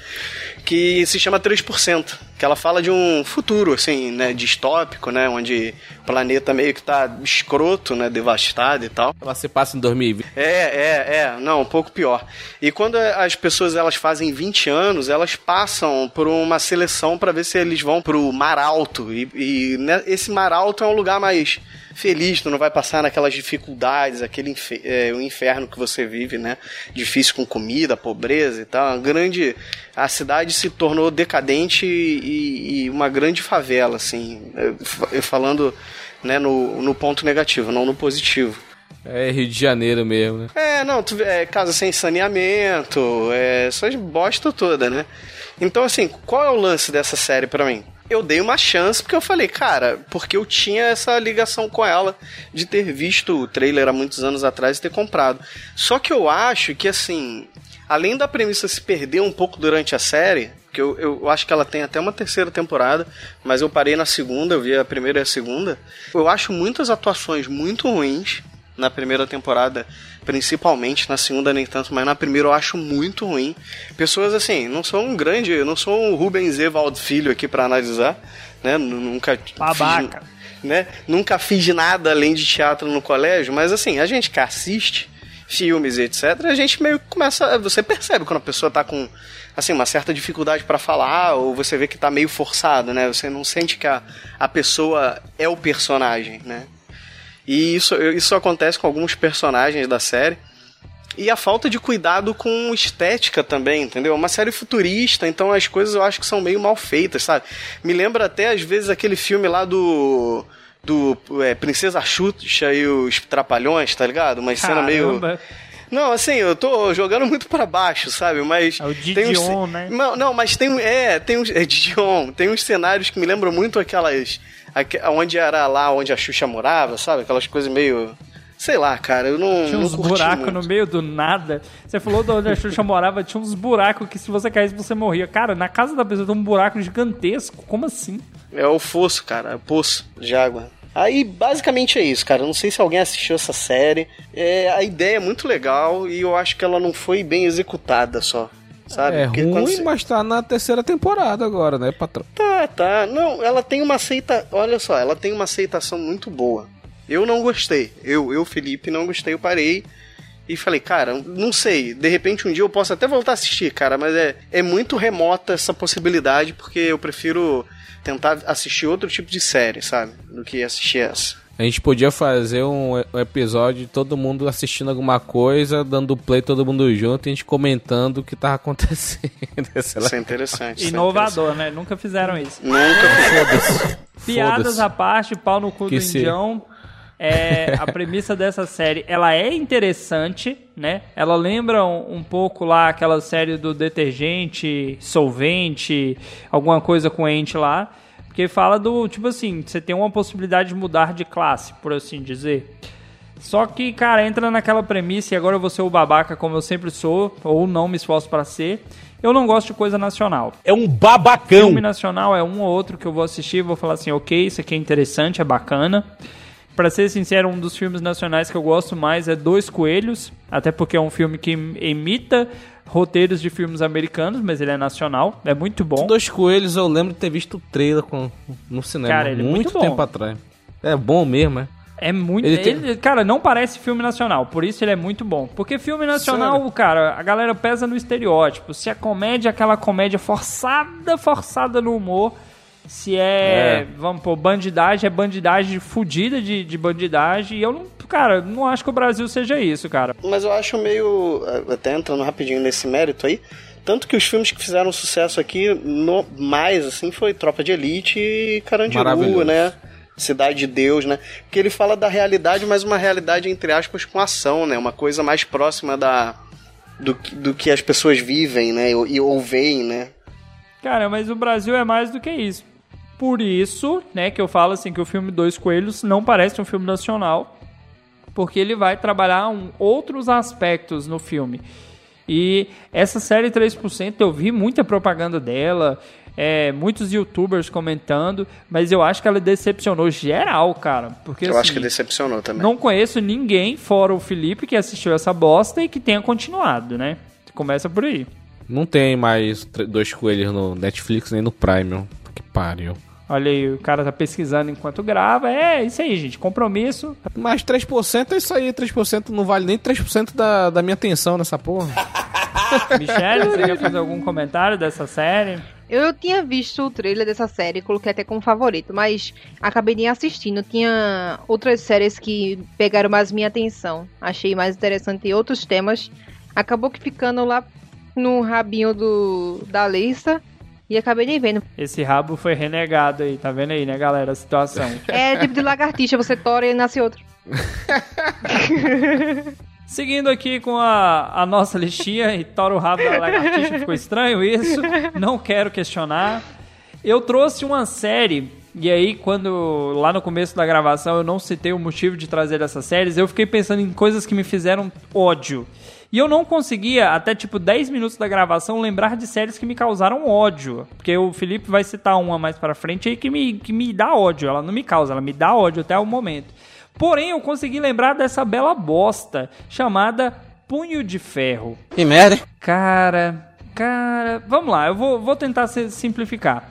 Speaker 6: que se chama 3%, que ela fala de um futuro, assim, né, distópico, né, onde o planeta meio que tá escroto, né, devastado e tal.
Speaker 4: Ela se passa em 2020.
Speaker 6: É, é, é, não, um pouco pior. E quando as pessoas elas fazem 20 anos, elas passam por uma seleção para ver se eles vão pro Mar Alto. E, e né, esse Mar Alto é um lugar mais feliz, tu não vai passar naquelas dificuldades, aquele é, o inferno que você vive, né? Difícil com comida, pobreza e tal. Uma grande. A cidade se tornou decadente e, e uma grande favela, assim. é, f- Falando né, no, no ponto negativo, não no positivo.
Speaker 4: É Rio de Janeiro mesmo, né?
Speaker 6: É, não, tu, é, casa sem saneamento, é, essas bosta toda, né? Então, assim, qual é o lance dessa série pra mim? Eu dei uma chance porque eu falei, cara, porque eu tinha essa ligação com ela de ter visto o trailer há muitos anos atrás e ter comprado. Só que eu acho que, assim, além da premissa se perder um pouco durante a série, que eu, eu acho que ela tem até uma terceira temporada, mas eu parei na segunda, eu vi a primeira e a segunda. Eu acho muitas atuações muito ruins na primeira temporada, principalmente, na segunda nem tanto, mas na primeira eu acho muito ruim. Pessoas assim, não sou um grande, eu não sou um Rubens Evald Filho aqui pra analisar, né? Nunca
Speaker 1: Babaca.
Speaker 6: Fiz, né? Nunca fiz nada além de teatro no colégio, mas assim, a gente que assiste filmes e etc, a gente meio que começa, você percebe quando a pessoa tá com assim, uma certa dificuldade para falar, ou você vê que tá meio forçado, né? Você não sente que a, a pessoa é o personagem, né? E isso, isso acontece com alguns personagens da série. E a falta de cuidado com estética também, entendeu? É uma série futurista, então as coisas eu acho que são meio mal feitas, sabe? Me lembra até, às vezes, aquele filme lá do. Do é, Princesa Xuxa e os Trapalhões, tá ligado? Uma cena meio. Não, assim, eu tô jogando muito para baixo, sabe? Mas.
Speaker 1: É o Didion,
Speaker 6: uns...
Speaker 1: né?
Speaker 6: Não, não, mas tem. É, tem uns. É Didion. Tem uns cenários que me lembram muito aquelas. Onde era lá onde a Xuxa morava, sabe? Aquelas coisas meio. Sei lá, cara, eu não.
Speaker 1: Tinha uns buracos no meio do nada. Você falou de onde a Xuxa morava, tinha uns buracos que se você caísse você morria. Cara, na casa da pessoa tem um buraco gigantesco. Como assim?
Speaker 6: É o fosso, cara, é o poço de água. Aí, basicamente é isso, cara. Não sei se alguém assistiu essa série. É, a ideia é muito legal e eu acho que ela não foi bem executada só. Sabe?
Speaker 4: É
Speaker 6: Porque
Speaker 4: ruim,
Speaker 6: você-
Speaker 4: mas tá na terceira temporada agora, né, patrão?
Speaker 6: Tá, tá. Não, ela tem uma aceita. Olha só, ela tem uma aceitação muito boa. Eu não gostei. Eu, eu, Felipe, não gostei. Eu parei e falei, cara, não sei. De repente um dia eu posso até voltar a assistir, cara, mas é, é muito remota essa possibilidade porque eu prefiro tentar assistir outro tipo de série, sabe? Do que assistir essa.
Speaker 4: A gente podia fazer um, episódio de todo mundo assistindo alguma coisa, dando play todo mundo junto e a gente comentando o que tava acontecendo. [laughs]
Speaker 6: Isso é interessante. isso é
Speaker 1: Inovador, né? Nunca fizeram isso.
Speaker 6: interessante. Nunca fiz.
Speaker 1: Piadas à parte, pau no cu
Speaker 4: Que
Speaker 1: do
Speaker 4: se-
Speaker 1: Indião. É, a premissa dessa série, ela é interessante, né? Ela lembra um, um pouco lá aquela série do detergente, solvente, alguma coisa com ente lá. Porque fala do, tipo assim, você tem uma possibilidade de mudar de classe, por assim dizer. Só que, cara, entra naquela premissa e agora eu vou ser o babaca como eu sempre sou, ou não me esforço para ser. Eu não gosto de coisa nacional.
Speaker 3: É um babacão.
Speaker 1: Filme nacional é um ou outro que eu vou assistir e vou falar assim, ok, isso aqui é interessante, é bacana. Pra ser sincero, um dos filmes nacionais que eu gosto mais é Dois Coelhos, até porque é um filme que imita roteiros de filmes americanos, mas ele é nacional, é muito bom.
Speaker 4: Dois Coelhos eu lembro de ter visto o trailer com, no cinema
Speaker 1: Cara, ele é muito
Speaker 4: tempo atrás. É bom mesmo, é?
Speaker 1: É muito.
Speaker 4: Ele
Speaker 1: Ele
Speaker 4: tem-
Speaker 1: Cara, não parece filme nacional, por isso ele é muito bom. Porque filme nacional, cara, a galera pesa no estereótipo. Se a comédia é aquela comédia forçada, forçada no humor. Se é,
Speaker 4: É.
Speaker 1: vamos pôr, bandidagem, é bandidagem fudida de, de bandidagem. E eu não, cara, não acho que o Brasil seja isso, cara.
Speaker 6: Mas eu acho meio. Até entrando rapidinho nesse mérito aí. Tanto que os filmes que fizeram sucesso aqui, no, mais assim, foi Tropa de Elite e Carandiru, né? Cidade de Deus, né? Porque ele fala da realidade, mas uma realidade, entre aspas, com ação, né? Uma coisa mais próxima da. Do, que- do que as pessoas vivem, né? E ou veem, né?
Speaker 1: Cara, mas o Brasil é mais do que isso. Por isso, né, que eu falo assim que o filme Dois Coelhos não parece um filme nacional, porque ele vai trabalhar um- outros aspectos no filme. E essa série 3%, eu vi muita propaganda dela, é, muitos youtubers comentando, mas eu acho que ela decepcionou geral, cara. Porque,
Speaker 6: Eu
Speaker 1: assim,
Speaker 6: acho que decepcionou também.
Speaker 1: não conheço ninguém, fora o Felipe, que assistiu essa bosta e que tenha continuado, né? Começa por aí.
Speaker 4: Não tem mais Dois Coelhos no Netflix nem no Prime. Que pariu.
Speaker 1: Olha aí, o cara tá pesquisando enquanto grava. É isso aí, gente. Compromisso.
Speaker 4: Mas 3% é isso aí, 3% não vale nem 3% da, da minha atenção nessa porra. [laughs]
Speaker 1: Michelle, você quer fazer algum comentário dessa série?
Speaker 2: Eu tinha visto o trailer dessa série, coloquei até como favorito, mas acabei nem assistindo. Tinha outras séries que pegaram mais minha atenção. Achei mais interessante outros temas. Acabou que ficando lá no rabinho do da lista e acabei nem vendo.
Speaker 1: Esse rabo foi renegado aí, tá vendo aí, né, galera? A situação. [laughs]
Speaker 2: É tipo de lagartixa, você tora e nasce outro. [laughs]
Speaker 1: Seguindo aqui com a, a nossa listinha e tora o rabo da lagartixa, ficou estranho isso? Não quero questionar. Eu trouxe uma série, e aí quando lá no começo da gravação eu não citei o motivo de trazer essas séries, eu fiquei pensando em coisas que me fizeram ódio. E eu não conseguia, até tipo 10 minutos da gravação, lembrar de séries que me causaram ódio. Porque o Felipe vai citar uma mais pra frente aí que me, que me dá ódio. Ela não me causa, ela me dá ódio até o momento. Porém, eu consegui lembrar dessa bela bosta chamada Punho de Ferro.
Speaker 3: Que merda?
Speaker 1: Cara, cara, vamos lá, eu vou, vou tentar simplificar.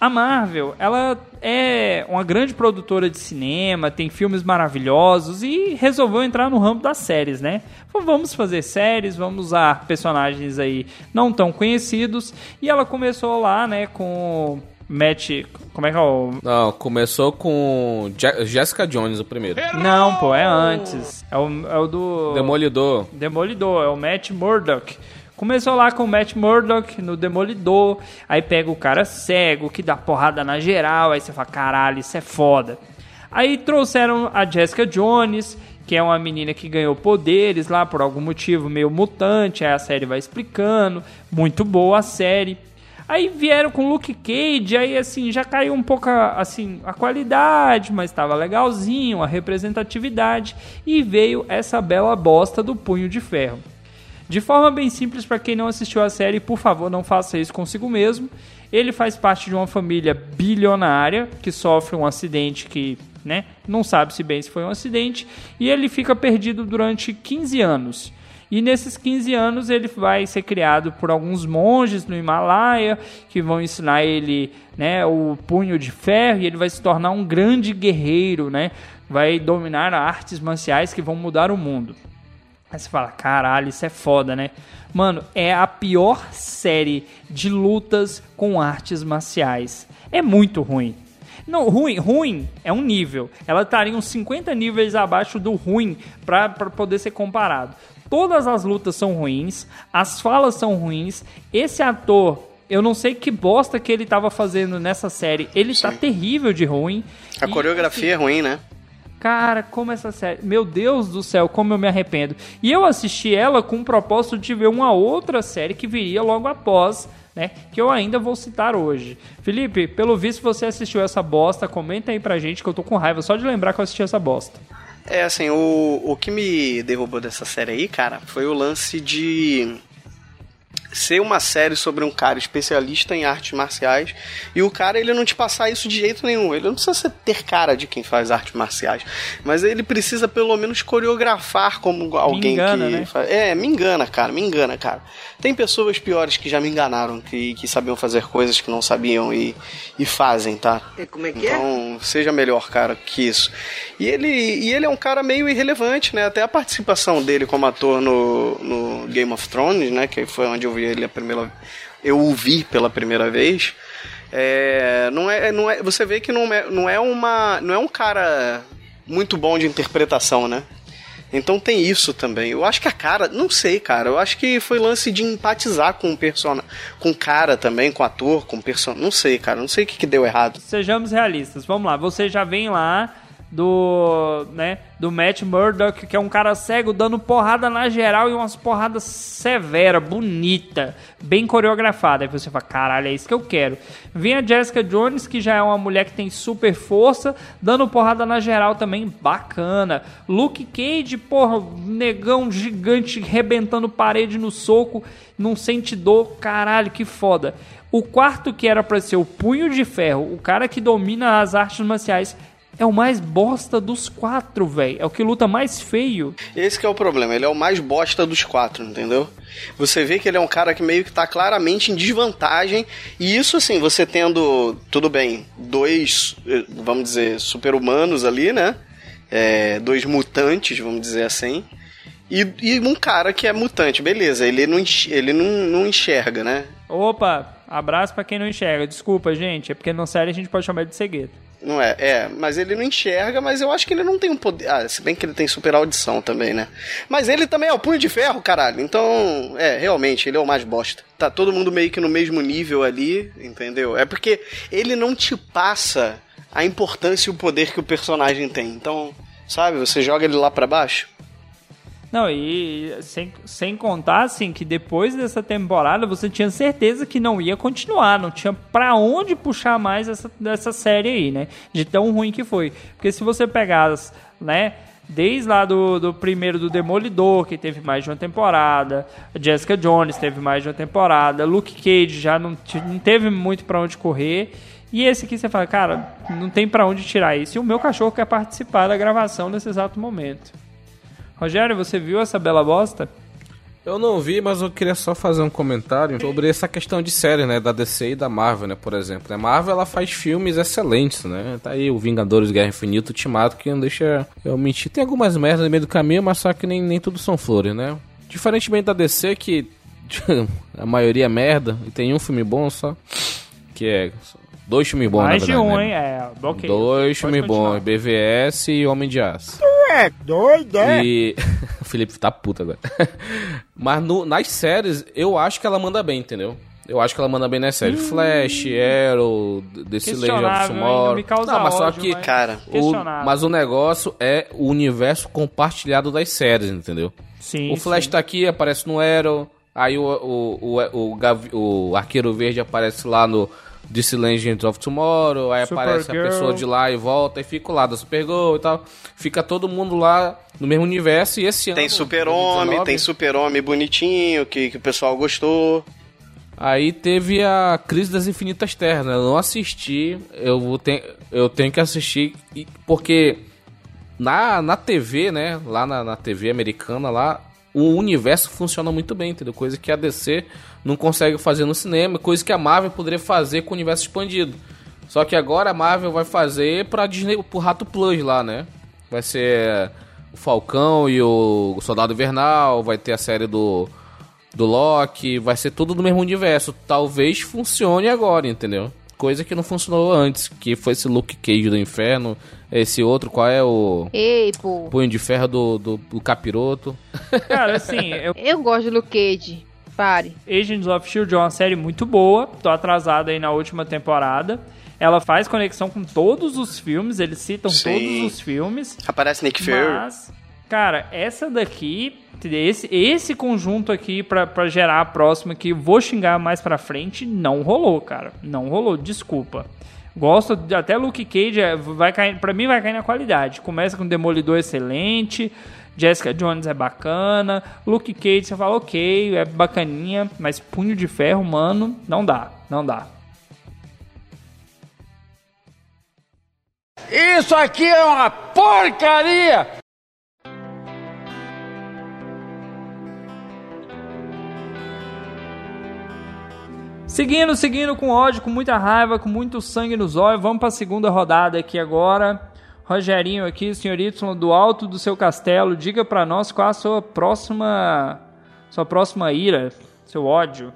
Speaker 1: A Marvel, ela é uma grande produtora de cinema, tem filmes maravilhosos e resolveu entrar no ramo das séries, né? Vamos fazer séries, vamos usar personagens aí não tão conhecidos. E ela começou lá, né, com Matt. Como é que é o.
Speaker 4: Não, começou com Je- Jessica Jones, o primeiro.
Speaker 1: Não, pô, é antes. É o, é o do.
Speaker 4: Demolidor.
Speaker 1: Demolidor, é o Matt Murdock. Começou lá com o Matt Murdock no Demolidor, aí pega o cara cego, que dá porrada na geral, aí você fala, caralho, isso é foda. Aí trouxeram a Jessica Jones, que é uma menina que ganhou poderes lá por algum motivo, meio mutante, aí a série vai explicando, muito boa a série. Aí vieram com Luke Cage, aí assim, já caiu um pouco a, assim, a qualidade, mas estava legalzinho, a representatividade, e veio essa bela bosta do Punho de Ferro. De forma bem simples, para quem não assistiu a série, por favor, não faça isso consigo mesmo. Ele faz parte de uma família bilionária que sofre um acidente que, né, não sabe se bem se foi um acidente, e ele fica perdido durante 15 anos. E nesses 15 anos ele vai ser criado por alguns monges no Himalaia que vão ensinar ele, né, o punho de ferro e ele vai se tornar um grande guerreiro, né? Vai dominar artes marciais que vão mudar o mundo. Aí você fala, caralho, isso é foda, né? Mano, é a pior série de lutas com artes marciais. É muito ruim. Não, ruim, ruim é um nível. Ela estaria uns 50 níveis abaixo do ruim pra, pra poder ser comparado. Todas as lutas são ruins, as falas são ruins. Esse ator, eu não sei que bosta que ele tava fazendo nessa série. Ele tá terrível de ruim.
Speaker 6: A
Speaker 1: E,
Speaker 6: coreografia é ruim, né?
Speaker 1: Cara, como essa série. Meu Deus do céu, como eu me arrependo. E eu assisti ela com o propósito de ver uma outra série que viria logo após, né? Que eu ainda vou citar hoje. Felipe, pelo visto você assistiu essa bosta. Comenta aí pra gente que eu tô com raiva só de lembrar que eu assisti essa bosta.
Speaker 6: É, assim, o, o que me derrubou dessa série aí, cara, foi o lance de ser uma série sobre um cara especialista em artes marciais e o cara ele não te passar isso de jeito nenhum. Ele não precisa ser- ter cara de quem faz artes marciais, mas ele precisa pelo menos coreografar como alguém
Speaker 1: engana,
Speaker 6: que
Speaker 1: né?
Speaker 6: fa- é, me engana, cara, me engana, cara. Tem pessoas piores que já me enganaram, que, que sabiam fazer coisas que não sabiam e, e fazem, tá?
Speaker 9: Como é que é?
Speaker 6: Então, seja melhor, cara, que isso. E ele, e ele é um cara meio irrelevante, né? Até a participação dele como ator no, no Game of Thrones, né? Que foi onde eu vi ele a primeira eu o vi pela primeira vez. É, não é, não é, você vê que não é, não é uma, não é um cara muito bom de interpretação, né? Então tem isso também. Eu acho que a cara, não sei, cara. Eu acho que foi lance de empatizar com o persona, com cara também, com o ator, com o personagem. Não sei, cara. Não sei o que, que deu errado.
Speaker 1: Sejamos realistas. Vamos lá, você já vem lá do, né, do Matt Murdock, que é um cara cego dando porrada na geral e umas porradas severa, bonita, bem coreografada. Aí você fala, caralho, é isso que eu quero. Vem a Jessica Jones, que já é uma mulher que tem super força, dando porrada na geral também, bacana. Luke Cage, porra, negão gigante rebentando parede no soco, não sente dor, caralho, que foda. O quarto que era pra ser o punho de ferro, o cara que domina as artes marciais, é o mais bosta dos quatro, velho. É o que luta mais feio.
Speaker 6: Esse que é o problema, ele é o mais bosta dos quatro, entendeu? Você vê que ele é um cara que meio que tá claramente em desvantagem, e isso assim, você tendo, tudo bem, dois, eh, vamos dizer, super-humanos ali, né? É, dois mutantes, vamos dizer assim, e, e um cara que é mutante, beleza, ele não, ele não, não enxerga, né?
Speaker 1: Opa, abraço pra quem não enxerga. Desculpa, gente. É porque na série a gente pode chamar de cegueta.
Speaker 6: Não é, é, mas ele não enxerga, mas eu acho que ele não tem um poder. Ah, se bem que ele tem super audição também, né? Mas ele também é o punho de ferro, caralho. Então, é, realmente, ele é o mais bosta. Tá todo mundo meio que no mesmo nível ali, entendeu? É porque ele não te passa a importância e o poder que o personagem tem. Então, sabe, você joga ele lá pra baixo.
Speaker 1: Não, e sem, sem contar, assim, que depois dessa temporada você tinha certeza que não ia continuar, não tinha pra onde puxar mais essa, dessa série aí, né? De tão ruim que foi. Porque se você pegar, né, desde lá do, do primeiro do Demolidor, que teve mais de uma temporada, Jessica Jones teve mais de uma temporada, Luke Cage já não, não teve muito pra onde correr. E esse aqui você fala, cara, não tem pra onde tirar isso. E o meu cachorro quer participar da gravação nesse exato momento. Rogério, você viu essa bela bosta?
Speaker 4: Eu não vi, mas eu queria só fazer um comentário sobre essa questão de série, né, da DC e da Marvel, né, por exemplo. A Marvel, ela faz filmes excelentes, né? Tá aí o Vingadores Guerra Infinita, Ultimato, que não deixa eu mentir. Tem algumas merdas no meio do caminho, mas só que nem, nem tudo são flores, né? Diferentemente da DC, que [laughs] a maioria é merda, e tem um filme bom só, que é dois filmes bons,
Speaker 1: Mais
Speaker 4: na
Speaker 1: de
Speaker 4: verdade,
Speaker 1: um,
Speaker 4: né?
Speaker 1: hein? É, ok.
Speaker 4: Dois
Speaker 1: Pode
Speaker 4: filmes
Speaker 1: continuar.
Speaker 4: bons, BVS e Homem de Aço.
Speaker 9: É doido, é?
Speaker 4: E. [laughs] o Felipe tá puto agora. [laughs] Mas no- nas séries, eu acho que ela manda bem, entendeu? Eu acho que ela manda bem nas séries. Flash, Arrow, Desse Legend of
Speaker 1: Hum.
Speaker 4: Tomorrow.
Speaker 1: Não me causa
Speaker 4: mas só
Speaker 1: ódio,
Speaker 4: que.
Speaker 1: mas-
Speaker 6: Cara,
Speaker 4: o- mas o negócio é o universo compartilhado das séries, entendeu?
Speaker 1: Sim,
Speaker 4: o Flash
Speaker 1: sim.
Speaker 4: tá aqui, aparece no Arrow. Aí o, o, o, o, o Arqueiro Verde aparece lá no DC Legends of Tomorrow. Aí aparece a
Speaker 1: Supergirl.
Speaker 4: pessoa de lá e volta e fica lá da Supergirl e tal. Fica todo mundo lá no mesmo universo. E esse
Speaker 6: tem
Speaker 4: ano.
Speaker 6: super-homem,
Speaker 4: 2019,
Speaker 6: tem super-homem bonitinho, que, que o pessoal gostou.
Speaker 4: Aí teve a Crise das Infinitas Terras, né? Eu não assisti, eu, vou ter, eu tenho que assistir, porque na, na TV, né? Lá na, na TV americana, lá, o universo funciona muito bem, entendeu? Coisa que a DC não consegue fazer no cinema, coisa que a Marvel poderia fazer com o universo expandido. Só que agora a Marvel vai fazer pra Disney, pro Rato Plus lá, né? Vai ser o Falcão e o Soldado Invernal, vai ter a série do do Loki, vai ser tudo do mesmo universo. Talvez funcione agora, entendeu? Coisa que não funcionou antes, que foi esse Luke Cage do inferno, esse outro, qual é o
Speaker 2: Ei, pô.
Speaker 4: punho de ferro do, do, do capiroto.
Speaker 1: Cara, assim, [laughs] eu,
Speaker 2: Eu gosto de Luke Cage. Pare.
Speaker 1: Agents of S.H.I.E.L.D. é uma série muito boa. Tô atrasado aí na última temporada. Ela faz conexão com todos os filmes, eles citam
Speaker 6: Sim.
Speaker 1: todos os filmes.
Speaker 6: Aparece Nick Fury.
Speaker 1: Mas, cara, essa daqui, esse, esse conjunto aqui pra, pra gerar a próxima que vou xingar mais pra frente, não rolou, cara. Não rolou, desculpa. Gosto, de- até Luke Cage é, vai cair, pra mim vai cair na qualidade. Começa com Demolidor excelente, Jessica Jones é bacana, Luke Cage você fala ok, é bacaninha, mas Punho de Ferro, mano, não dá, não dá.
Speaker 9: Isso aqui é uma porcaria!
Speaker 1: Seguindo, seguindo com ódio, com muita raiva, com muito sangue nos olhos, vamos pra segunda rodada aqui agora. Rogerinho aqui, senhor Y, do alto do seu castelo, diga pra nós qual a sua próxima sua próxima ira, seu ódio.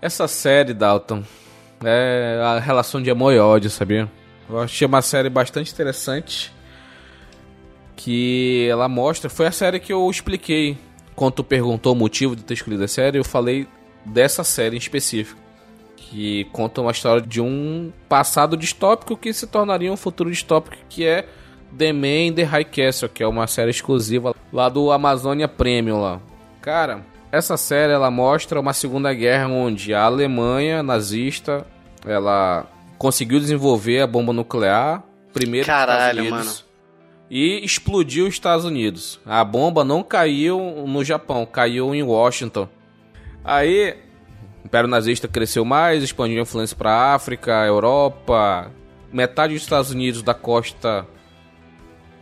Speaker 4: Essa série, Dalton, é a relação de amor e ódio, sabia? Eu achei uma série bastante interessante. Que ela mostra. Foi a série que eu expliquei. Quando tu perguntou o motivo de ter escolhido a série, eu falei dessa série em específico. Que conta uma história de um passado distópico que se tornaria um futuro distópico, que é The Man the High Castle, que é uma série exclusiva lá do Amazônia Premium lá. Cara, essa série ela mostra uma segunda guerra onde a Alemanha nazista ela conseguiu desenvolver a bomba nuclear primeiro
Speaker 6: Caralho,
Speaker 4: Estados Unidos,
Speaker 6: mano.
Speaker 4: e explodiu os Estados Unidos. A bomba não caiu no Japão, caiu em Washington. Aí o Império Nazista cresceu mais, expandiu a influência para África, Europa, metade dos Estados Unidos da costa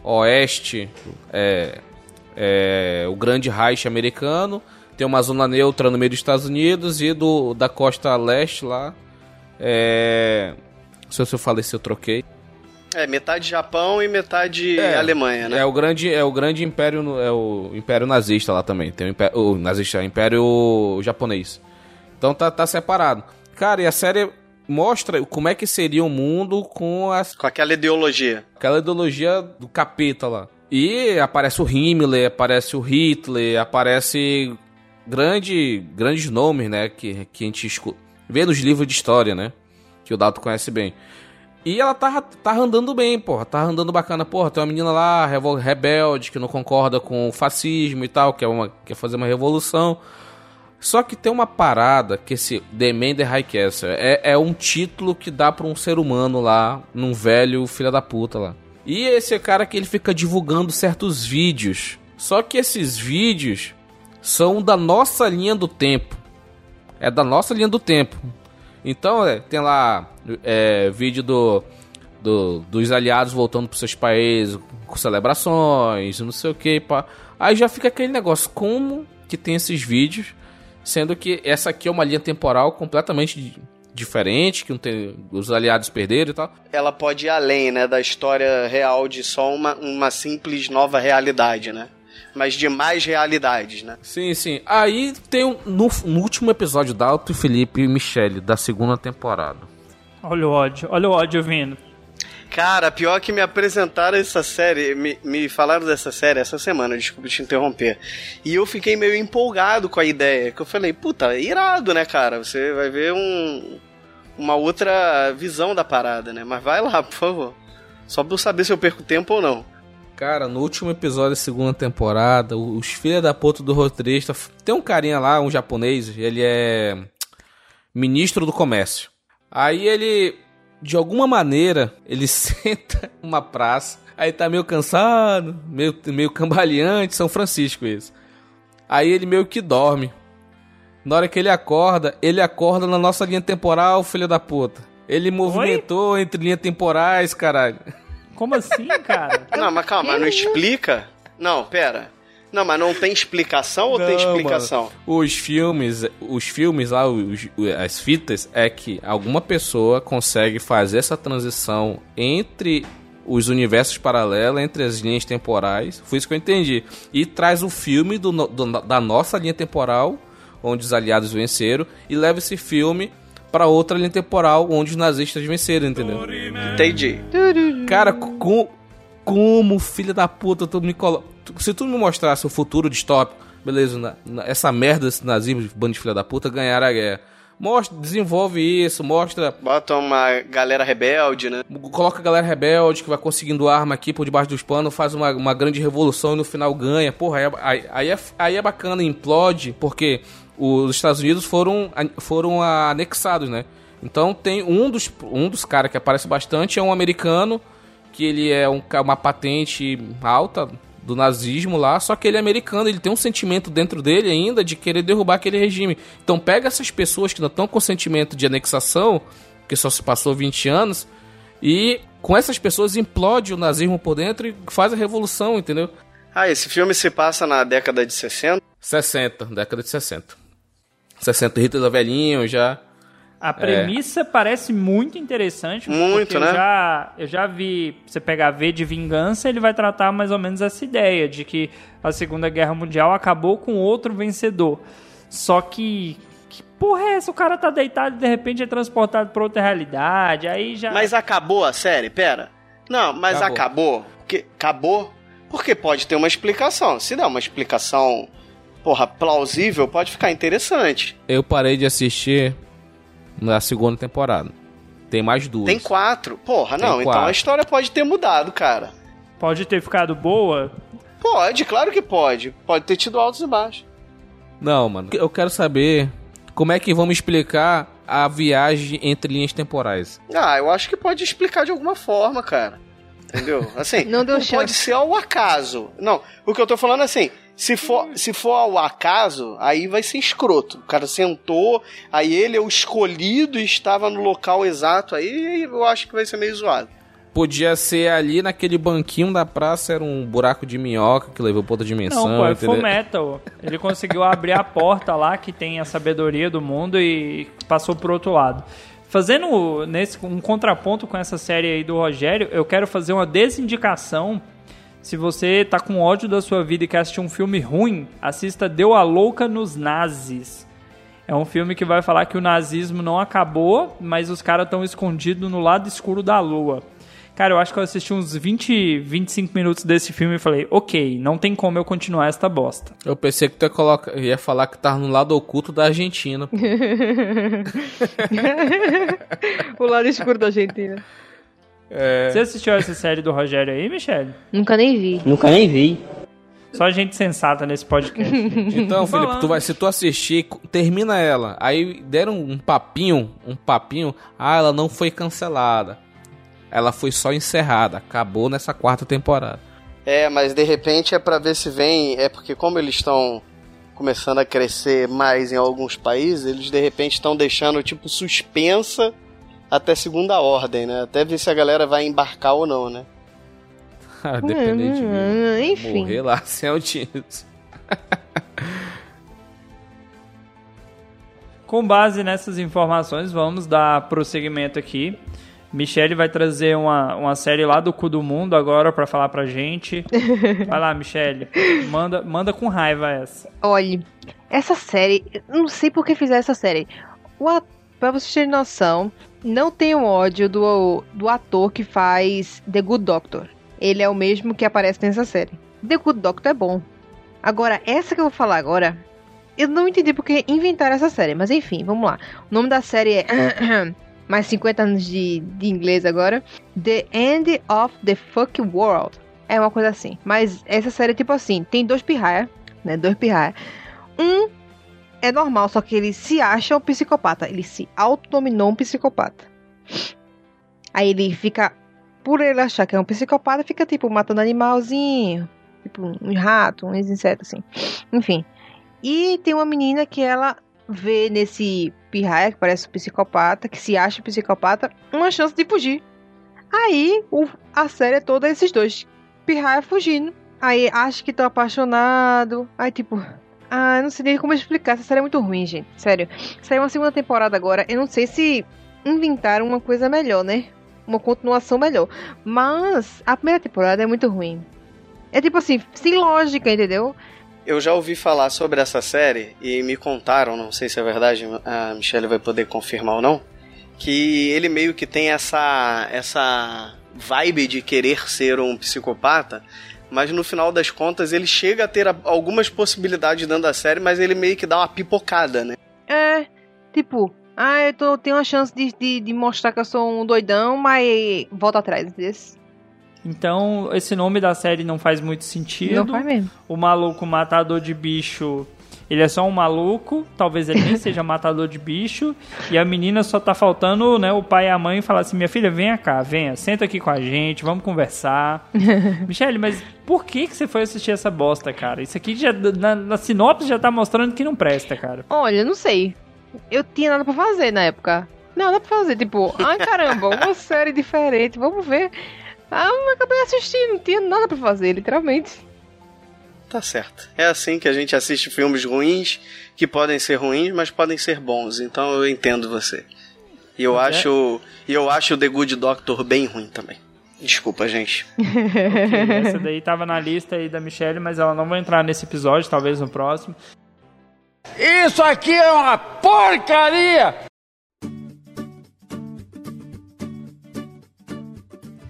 Speaker 4: oeste, é, é, o Grande Reich americano, tem uma zona neutra no meio dos Estados Unidos e do da costa leste lá, é, se eu falei se eu troquei,
Speaker 6: É, metade Japão e metade
Speaker 4: É,
Speaker 6: Alemanha, né?
Speaker 4: É o grande, é o grande império, é o império nazista lá também. Tem o, império, o nazista, o império japonês. Então tá, tá separado. Cara, e a série mostra como é que seria o mundo com as,
Speaker 6: Com aquela ideologia.
Speaker 4: aquela ideologia do capeta lá. E aparece o Himmler, aparece o Hitler, aparece grande, grandes nomes, né, que, que a gente escu- vê nos livros de história, né, que o Dato conhece bem. E ela tá, tá andando bem, porra. Tá andando bacana. Porra, tem uma menina lá, rebelde, que não concorda com o fascismo e tal, quer, uma, quer fazer uma revolução. Só que tem uma parada que esse The Man the High Castle é, é um título que dá pra um ser humano lá, num velho filho da puta lá. E esse cara que ele fica divulgando certos vídeos. Só que esses vídeos são da nossa linha do tempo. É da nossa linha do tempo. Então, é, tem lá é, vídeo do, do- dos aliados voltando para seus países com celebrações, não sei o que. Pá. Aí já fica aquele negócio, como que tem esses vídeos, sendo que essa aqui é uma linha temporal completamente diferente, que não tem, os aliados perderam e tal.
Speaker 6: Ela pode ir além, né, da história real de só uma, uma simples nova realidade, né? Mas de mais realidades, né?
Speaker 4: Sim, sim. Aí tem um, no, no último episódio da Alto Felipe e Michelle, da segunda temporada.
Speaker 1: Olha o ódio, olha o ódio vindo.
Speaker 6: Cara, pior que me apresentaram essa série, me, me falaram dessa série essa semana, desculpa te interromper. E eu fiquei meio empolgado com a ideia, que eu falei, puta, irado, né, cara? Você vai ver um, uma outra visão da parada, né? Mas vai lá, por favor. Só pra eu saber se eu perco tempo ou não.
Speaker 4: Cara, no último episódio da segunda temporada, os filhos da puta do roteirista. Tem um carinha lá, um japonês, ele é ministro do comércio. Aí ele de alguma maneira, ele [laughs] senta numa praça, aí tá meio cansado, meio, meio cambaleante, São Francisco isso. Aí ele meio que dorme. Na hora que ele acorda, ele acorda na nossa linha temporal, filho da puta. Ele movimentou Oi? entre linhas temporais, caralho.
Speaker 1: Como assim, cara?
Speaker 6: Não, mas calma, não explica? Não, pera. Não, mas não tem explicação ou não, tem explicação? Mano.
Speaker 4: Os filmes, os filmes lá, os, as fitas, é que alguma pessoa consegue fazer essa transição entre os universos paralelos, entre as linhas temporais. Foi isso que eu entendi. E traz o filme do, do, da nossa linha temporal, onde os aliados venceram, e leva esse filme para outra linha temporal, onde os nazistas venceram, entendeu?
Speaker 6: Entendi.
Speaker 4: Cara, com, como filha da puta tu me coloca se tu me mostrasse o futuro distópico, beleza, na, na, essa merda desse nazismo, bando de filha da puta, ganhar a guerra. Mostra, desenvolve isso, mostra.
Speaker 6: Bota uma galera rebelde, né?
Speaker 4: Coloca a galera rebelde que vai conseguindo arma aqui por debaixo dos panos, faz uma, uma grande revolução e no final ganha. Porra, aí, aí, aí, é, aí é bacana, implode, porque os Estados Unidos foram, foram anexados, né? Então tem um dos, um dos caras que aparece bastante é um americano, que ele é um, uma patente alta, do nazismo lá, só que ele é americano, ele tem um sentimento dentro dele ainda de querer derrubar aquele regime. Então pega essas pessoas que não estão com sentimento de anexação, que só se passou 20 anos, e com essas pessoas implode o nazismo por dentro e faz a revolução, entendeu?
Speaker 6: Ah, esse filme se passa na década de 60?
Speaker 4: 60, década de 60. 60, Hitler velhinho já.
Speaker 1: A é. premissa é. parece muito interessante.
Speaker 6: Muito, né?
Speaker 1: Eu já, eu já vi, você pegar V de Vingança, ele vai tratar mais ou menos essa ideia de que a Segunda Guerra Mundial acabou com outro vencedor. Só que, que porra é essa? O cara tá deitado e de repente é transportado pra outra realidade, aí já...
Speaker 6: Mas acabou a série? Pera. Não, mas acabou. acabou. Porque, acabou? Porque pode ter uma explicação. Se der uma explicação, porra, plausível, pode ficar interessante.
Speaker 4: Eu parei de assistir na segunda temporada. Tem mais duas.
Speaker 6: Tem quatro. Porra, Tem não. Quatro. Então a história pode ter mudado, cara.
Speaker 1: Pode ter ficado boa?
Speaker 6: Pode, claro que pode. Pode ter tido altos e baixos.
Speaker 4: Não, mano. Eu quero saber como é que vamos explicar a viagem entre linhas temporais.
Speaker 6: Ah, eu acho que pode explicar de alguma forma, cara. Entendeu? [laughs] Assim, não, deu não pode ser ao acaso. Não, o que eu tô falando é assim, se for, se for ao acaso, aí vai ser escroto. O cara sentou, aí ele é o escolhido e estava no local exato, aí eu acho que vai ser meio zoado.
Speaker 4: Podia ser ali naquele banquinho da praça, era um buraco de minhoca que levou pra outra dimensão. Não, pô,
Speaker 1: é Full Metal. Ele conseguiu abrir a porta lá que tem a sabedoria do mundo e passou pro outro lado. Fazendo nesse, um contraponto com essa série aí do Rogério, eu quero fazer uma desindicação se você tá com ódio da sua vida e quer assistir um filme ruim, assista Deu a Louca nos Nazis. É um filme que vai falar que o nazismo não acabou, mas os caras estão escondidos no lado escuro da lua. Cara, eu acho que eu assisti uns 20, 25 minutos desse filme e falei, ok, não tem como eu continuar esta bosta.
Speaker 4: Eu pensei que tu ia, colocar, ia falar que tava no lado oculto da Argentina. [laughs] [laughs]
Speaker 2: o lado escuro da Argentina.
Speaker 1: É... Você assistiu essa série do Rogério aí, Michelle?
Speaker 2: Nunca nem vi.
Speaker 9: Nunca nem vi.
Speaker 1: Só gente sensata nesse podcast. [laughs]
Speaker 4: então, Felipe, tu vai, se tu assistir, termina ela. Aí deram um papinho, um papinho. Ah, ela não foi cancelada. Ela foi só encerrada. Acabou nessa quarta temporada.
Speaker 6: É, mas de repente é para ver se vem. É porque como eles estão começando a crescer mais em alguns países, eles de repente estão deixando tipo suspensa até segunda ordem, né? Até ver se a galera vai embarcar ou não, né? [laughs]
Speaker 4: ah, depender de mim.
Speaker 2: Enfim.
Speaker 4: Morrer lá [laughs] sem audiência.
Speaker 1: Com base nessas informações, vamos dar prosseguimento aqui. Michelle vai trazer uma, uma série lá do cu do mundo agora para falar pra gente. [laughs] Vai lá, Michelle. Manda, manda com raiva essa.
Speaker 2: Olhe, essa série, não sei por que fizeram essa série. O at- pra vocês terem noção, não tenho ódio do, do ator que faz The Good Doctor. Ele é o mesmo que aparece nessa série. The Good Doctor é bom. Agora, essa que eu vou falar agora, eu não entendi porque inventaram essa série, mas enfim, vamos lá. O nome da série é. [coughs] mais 50 anos de, de inglês agora. The End of the Fuck World. É uma coisa assim. Mas essa série é tipo assim: tem dois pirraia, né? Dois pirraia. Um é normal, só que ele se acha um psicopata. Ele se autonominou um psicopata. Aí ele fica. Por ele achar que é um psicopata, fica tipo matando animalzinho. Tipo um rato, uns insetos assim. Enfim. E tem uma menina que ela vê nesse pirraia, que parece um psicopata, que se acha um psicopata, uma chance de fugir. Aí o- a série é toda esses dois pirraia fugindo. Aí acha que estão apaixonado. Aí tipo. Ah, não sei nem como explicar. Essa série é muito ruim, gente. Sério. Saiu uma segunda temporada agora. Eu não sei se inventaram uma coisa melhor, né? Uma continuação melhor. Mas a primeira temporada é muito ruim. É tipo assim, sem lógica, entendeu?
Speaker 6: Eu já ouvi falar sobre essa série e me contaram, não sei se é verdade, a Michelle vai poder confirmar ou não, que ele meio que tem essa essa vibe de querer ser um psicopata, mas no final das contas ele chega a ter algumas possibilidades dentro da série, mas ele meio que dá uma pipocada, né?
Speaker 2: É, tipo, ah, eu tô, tenho uma chance de, de, de mostrar que eu sou um doidão, mas volta atrás desse.
Speaker 1: Então, esse nome da série não faz muito sentido.
Speaker 2: Não faz mesmo.
Speaker 1: O maluco matador de bicho, ele é só um maluco, talvez ele nem seja matador de bicho, e a menina só tá faltando, né, o pai e a mãe falar assim: "Minha filha, venha cá, venha, senta aqui com a gente, vamos conversar". [laughs] Michele, mas por que que você foi assistir essa bosta, cara? Isso aqui já na, na sinopse já tá mostrando que não presta, cara.
Speaker 2: Olha, não sei. Eu tinha nada pra fazer na época. Nada pra fazer, tipo, ai caramba, uma série diferente, vamos ver. Ah, eu acabei assistindo, não tinha nada pra fazer, literalmente.
Speaker 6: Tá certo. É assim que a gente assiste filmes ruins, que podem ser ruins, mas podem ser bons. Então eu entendo você. E eu
Speaker 1: Mas é-
Speaker 6: acho, e eu acho o The Good Doctor bem ruim também. Desculpa, gente. [laughs]
Speaker 1: Ok, essa daí tava na lista aí da Michelle, mas ela não vai entrar nesse episódio, talvez no próximo.
Speaker 3: Isso aqui é uma porcaria!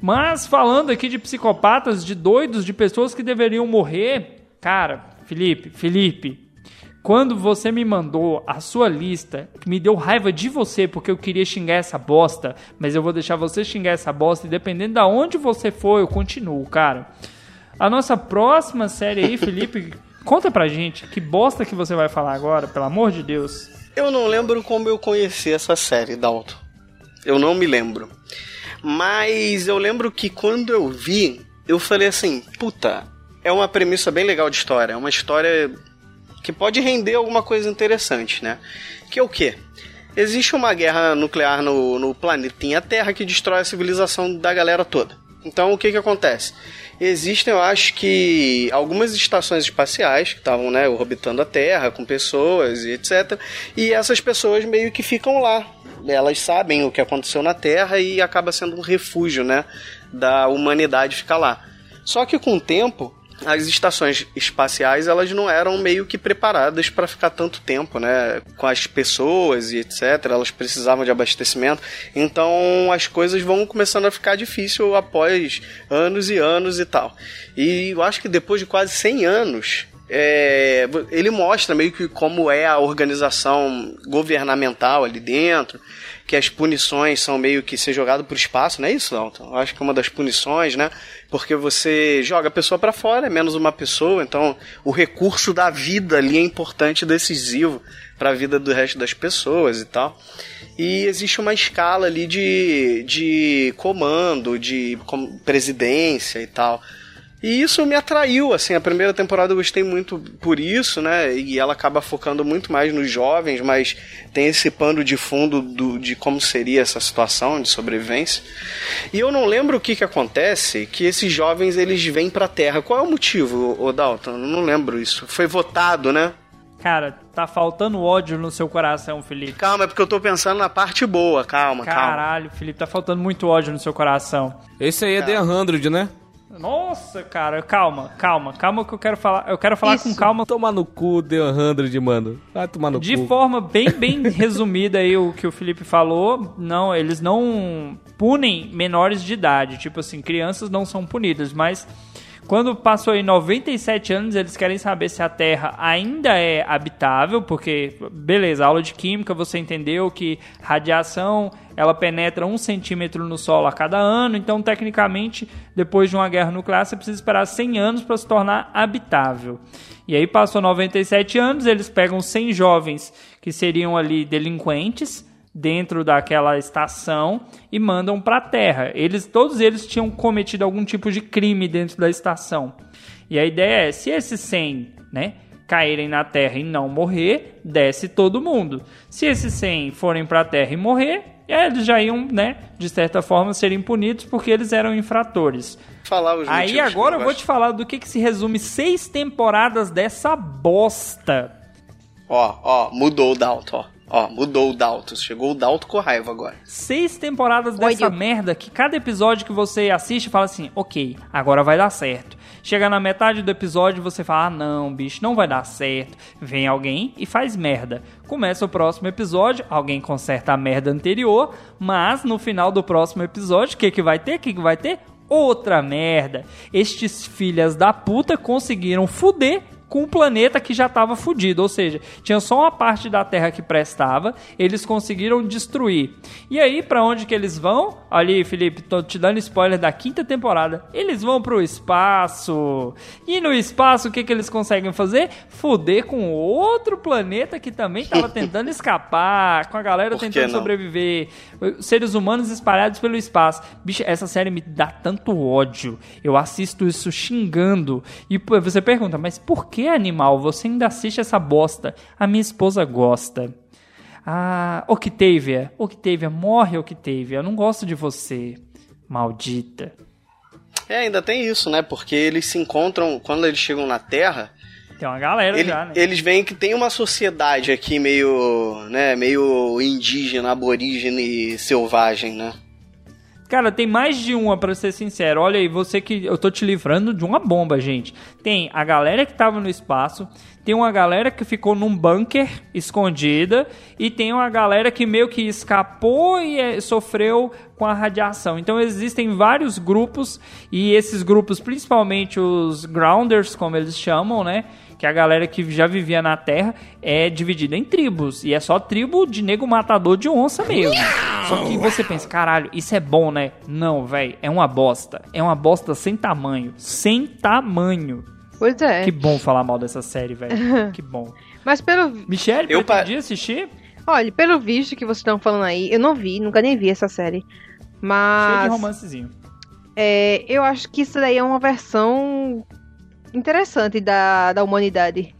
Speaker 1: Mas falando aqui de psicopatas, de doidos, de pessoas que deveriam morrer, cara, Felipe, Felipe, quando você me mandou a sua lista, que me deu raiva de você porque eu queria xingar essa bosta, mas eu vou deixar você xingar essa bosta e dependendo da onde você for, eu continuo, cara. A nossa próxima série aí, Felipe, [laughs] conta pra gente que bosta que você vai falar agora, pelo amor de Deus.
Speaker 6: Eu não lembro como eu conheci essa série, Dalton. Eu não me lembro. Mas eu lembro que quando eu vi, eu falei assim: puta, é uma premissa bem legal de história. É uma história que pode render alguma coisa interessante, né? Que é o quê? Existe uma guerra nuclear no, no planetinha Terra que destrói a civilização da galera toda. Então o que que acontece? Existem, eu acho que, algumas estações espaciais que estavam né, orbitando a Terra com pessoas e etc. E essas pessoas meio que ficam lá. Elas sabem o que aconteceu na Terra e acaba sendo um refúgio né, da humanidade ficar lá. Só que com o tempo, as estações espaciais elas não eram meio que preparadas para ficar tanto tempo, né, com as pessoas e etc. Elas precisavam de abastecimento, então as coisas vão começando a ficar difícil após anos e anos e tal. E eu acho que depois de quase 100 anos é, ele mostra meio que como é a organização governamental ali dentro, que as punições são meio que ser jogado pro espaço, não é isso, Dalton? Eu acho que é uma das punições, né? Porque você joga a pessoa para fora, é menos uma pessoa, então o recurso da vida ali é importante decisivo para a vida do resto das pessoas e tal. E existe uma escala ali de, de comando, de presidência e tal. E isso me atraiu, assim, a primeira temporada eu gostei muito por isso, né? E ela acaba focando muito mais nos jovens, mas tem esse pano de fundo do, de como seria essa situação de sobrevivência. E eu não lembro o que que acontece, que esses jovens eles vêm pra Terra. Qual é o motivo, o Dalton? Eu não lembro isso. Foi votado, né?
Speaker 1: Cara, tá faltando ódio no seu coração, Felipe.
Speaker 6: Calma, é porque eu tô pensando na parte boa. Calma, calma.
Speaker 1: Caralho, Felipe, tá faltando muito ódio no seu coração.
Speaker 4: Esse aí é The 100, né?
Speaker 1: Nossa, cara, calma, calma, calma que eu quero falar. Eu quero falar
Speaker 2: Isso.
Speaker 1: com calma.
Speaker 4: Tomar no cu, The 100, mano. Vai tomar no
Speaker 1: De
Speaker 4: cu.
Speaker 1: forma bem, bem [laughs] resumida aí o que o Felipe falou, não, eles não punem menores de idade, tipo assim, crianças não são punidas, mas quando passou aí 97 anos, eles querem saber se a Terra ainda é habitável, porque, beleza, aula de química, você entendeu que radiação, ela penetra um centímetro no solo a cada ano, então, tecnicamente, depois de uma guerra nuclear, você precisa esperar 100 anos para se tornar habitável. E aí passou 97 anos, eles pegam 100 jovens que seriam ali delinquentes dentro daquela estação e mandam para a Terra. Eles todos eles tinham cometido algum tipo de crime dentro da estação. E a ideia é, se esses 100, né, caírem na Terra e não morrer, desce todo mundo. Se esses 100 forem para a Terra e morrer, eles já iam, né, de certa forma serem punidos porque eles eram infratores.
Speaker 6: Falar os
Speaker 1: Aí agora eu vou te falar do que, que se resume seis temporadas dessa bosta.
Speaker 6: Ó, ó, mudou o Dalton, ó. Ó, mudou o Dalton. Chegou o Dalton com raiva agora.
Speaker 1: Seis temporadas dessa
Speaker 2: Olha.
Speaker 1: merda que cada episódio que você assiste fala assim, ok, agora vai dar certo. Chega na metade do episódio você fala, ah não, bicho, não vai dar certo. Vem alguém e faz merda. Começa o próximo episódio, alguém conserta a merda anterior, mas no final do próximo episódio, o que, que vai ter? O que, que vai ter? Outra merda. Estes filhas da puta conseguiram fuder com um planeta que já estava fudido, ou seja, tinha só uma parte da Terra que prestava, eles conseguiram destruir. E aí, pra onde que eles vão? Ali, Felipe, tô te dando spoiler da quinta temporada. Eles vão pro espaço. E no espaço, o que que eles conseguem fazer? Fuder com outro planeta que também tava [laughs] tentando escapar, com a galera tentando
Speaker 6: não?
Speaker 1: sobreviver, seres humanos espalhados pelo espaço. Bicho, essa série me dá tanto ódio. Eu assisto isso xingando. E você pergunta, mas por que, animal, você ainda assiste essa bosta? A minha esposa gosta. Ah, Octavia, Octavia, morre Octavia, eu não gosto de você. Maldita.
Speaker 6: É, ainda tem isso, né? Porque eles se encontram, quando eles chegam na Terra,
Speaker 1: Tem uma galera
Speaker 6: ele-
Speaker 1: já, né?
Speaker 6: eles veem que tem uma sociedade aqui meio, né, meio indígena, aborígene, selvagem, né?
Speaker 1: Cara, tem mais de uma, pra ser sincero. Olha aí, você que. Eu tô te livrando de uma bomba, gente. Tem a galera que tava no espaço, tem uma galera que ficou num bunker escondida, e tem uma galera que meio que escapou e eh, sofreu com a radiação. Então existem vários grupos, e esses grupos, principalmente os Grounders, como eles chamam, né? Que a galera que já vivia na Terra é dividida em tribos. E é só tribo de nego matador de onça mesmo. Só que você pensa, caralho, isso é bom, né? Não, velho, é uma bosta. É uma bosta sem tamanho. Sem tamanho.
Speaker 2: Pois é.
Speaker 1: Que bom falar mal dessa série, velho. [laughs] Que bom.
Speaker 2: Mas pelo.
Speaker 1: Michelle,
Speaker 6: Eu pa-
Speaker 1: pretendia assistir?
Speaker 2: Olha, pelo visto que vocês estão falando aí, eu não vi, nunca nem vi essa série.
Speaker 1: Cheio de
Speaker 2: Mas.
Speaker 1: romancezinho.
Speaker 2: É, eu acho que isso daí é uma versão interessante da, da humanidade.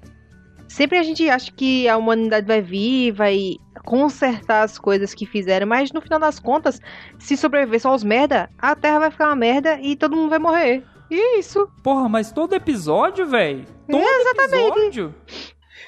Speaker 2: Sempre a gente acha que a humanidade vai vir, vai consertar as coisas que fizeram, mas no final das contas, se sobreviver só os merda, a Terra vai ficar uma merda e todo mundo vai morrer. E é isso.
Speaker 1: Porra, mas todo episódio, velho. Todo episódio.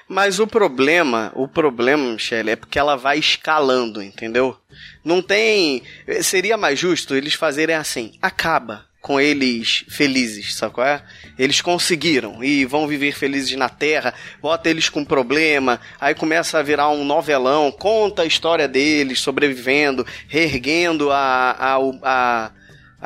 Speaker 6: Mas o problema, o problema, Michelle, é porque ela vai escalando, entendeu? Não tem. Seria mais justo eles fazerem assim: acaba com eles felizes, sabe qual é? Eles conseguiram e vão viver felizes na Terra, bota eles com problema, aí começa a virar um novelão, conta a história deles sobrevivendo, reerguendo a, a, a,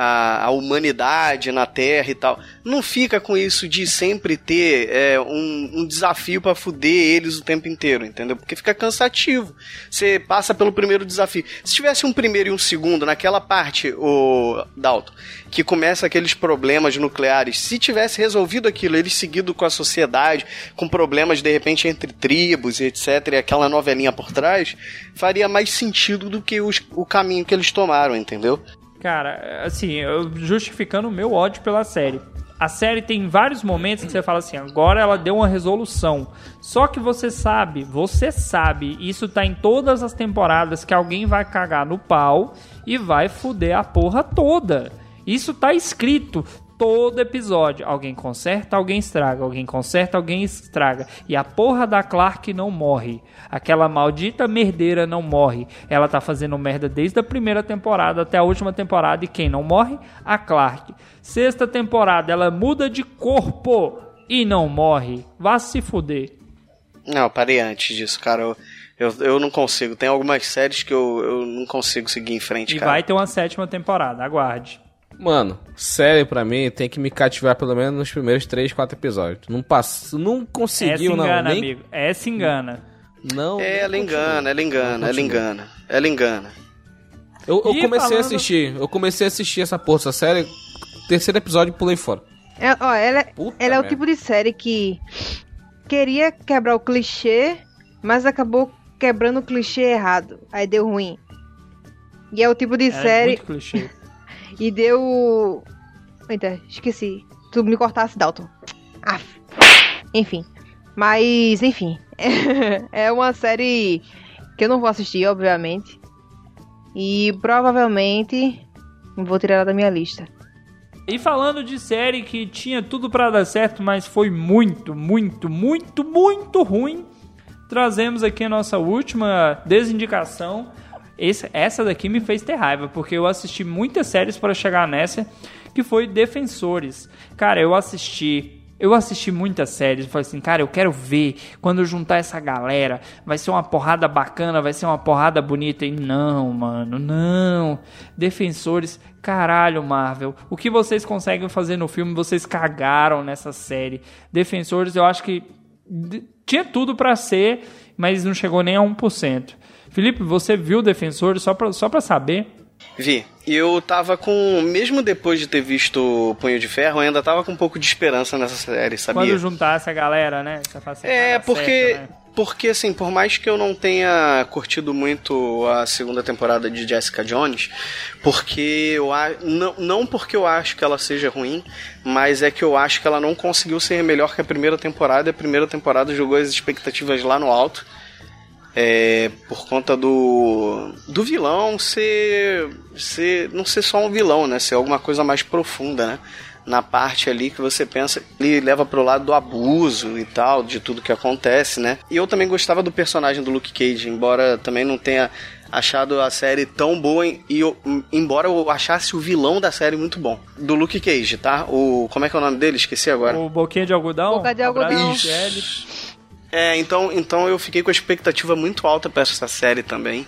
Speaker 6: a, a humanidade na Terra e tal. Não fica com isso de sempre ter é, um, um desafio pra fuder eles o tempo inteiro, entendeu? Porque fica cansativo. Você passa pelo primeiro desafio. Se tivesse um primeiro e um segundo naquela parte, o Dalton, que começa aqueles problemas nucleares, se tivesse resolvido aquilo, eles seguido com a sociedade, com problemas de repente entre tribos e etc, e aquela novelinha por trás, faria mais sentido do que os- o caminho que eles tomaram, entendeu?
Speaker 1: Cara, assim, eu justificando o meu ódio pela série. A série tem vários momentos que você fala assim, agora ela deu uma resolução. Só que você sabe, você sabe, isso tá em todas as temporadas, que alguém vai cagar no pau e vai fuder a porra toda. Isso tá escrito. Todo episódio. Alguém conserta, alguém estraga. Alguém conserta, alguém estraga. E a porra da Clark não morre. Aquela maldita merdeira não morre. Ela tá fazendo merda desde a primeira temporada até a última temporada. E quem não morre? A Clark. Sexta temporada, ela muda de corpo e não morre. Vá se fuder.
Speaker 6: Não, parei antes disso, cara. Eu, eu, eu não consigo. Tem algumas séries que eu, eu não consigo seguir em frente,
Speaker 1: E
Speaker 6: cara.
Speaker 1: vai ter uma sétima temporada, aguarde.
Speaker 4: Mano, série pra mim tem que me cativar pelo menos nos primeiros 3, 4 episódios. Não pass... não conseguiu,
Speaker 1: Essa
Speaker 4: não.
Speaker 1: engana,
Speaker 4: Nem...
Speaker 1: amigo. Essa engana.
Speaker 4: Não.
Speaker 6: É, ela engana, ela engana, ela engana. Ela engana.
Speaker 4: Eu, eu comecei a
Speaker 1: falando-
Speaker 4: assistir. Eu comecei a assistir essa porra, essa série. Terceiro episódio pulei fora.
Speaker 2: É, ó, ela,
Speaker 4: Puta
Speaker 2: ela é o tipo de série que queria quebrar o clichê, mas acabou quebrando o clichê errado. Aí deu ruim. E é o tipo de
Speaker 1: Ela é
Speaker 2: série.
Speaker 1: muito clichê.
Speaker 2: E deu. Eita, esqueci. Tu me cortasse, Dalton. Enfim. Mas, enfim. [laughs] é uma série que eu não vou assistir, obviamente. E provavelmente vou tirar ela da minha lista.
Speaker 1: E falando de série que tinha tudo pra dar certo, mas foi muito, muito, muito, muito ruim, trazemos aqui a nossa última desindicação. Esse- essa daqui me fez ter raiva, porque eu assisti muitas séries para chegar nessa, que foi Defensores. Cara, eu assisti. Eu assisti muitas séries e falei assim, cara, eu quero ver quando juntar essa galera, vai ser uma porrada bacana, vai ser uma porrada bonita. E não, mano, não. Defensores, caralho, Marvel. O que vocês conseguem fazer no filme, vocês cagaram nessa série. Defensores, eu acho que tinha tudo pra ser, mas não chegou nem a 1%. Felipe, você viu Defensores só pra, só pra saber?
Speaker 6: Vi. Eu tava com. Mesmo depois de ter visto o Punho de Ferro, eu ainda tava com um pouco de esperança nessa série, sabia?
Speaker 1: Quando juntasse a galera, né?
Speaker 6: É, porque.
Speaker 1: né?
Speaker 6: Porque, assim, por mais que eu não tenha curtido muito a segunda temporada de Jessica Jones, porque eu a... não, não porque eu acho que ela seja ruim, mas é que eu acho que ela não conseguiu ser melhor que a primeira temporada, e a primeira temporada jogou as expectativas lá no alto. É, por conta do do vilão ser, ser não ser só um vilão, né? Ser alguma coisa mais profunda, né? Na parte ali que você pensa, ele leva pro lado do abuso e tal, de tudo que acontece, né? E eu também gostava do personagem do Luke Cage, embora também não tenha achado a série tão boa e eu, embora eu achasse o vilão da série muito bom. Do Luke Cage, tá? O como é que é o nome dele? Esqueci agora.
Speaker 1: O Boquinha de Algodão?
Speaker 2: Boca de Algodão.
Speaker 1: Michele.
Speaker 6: É, então, então eu fiquei com a expectativa muito alta pra essa série também.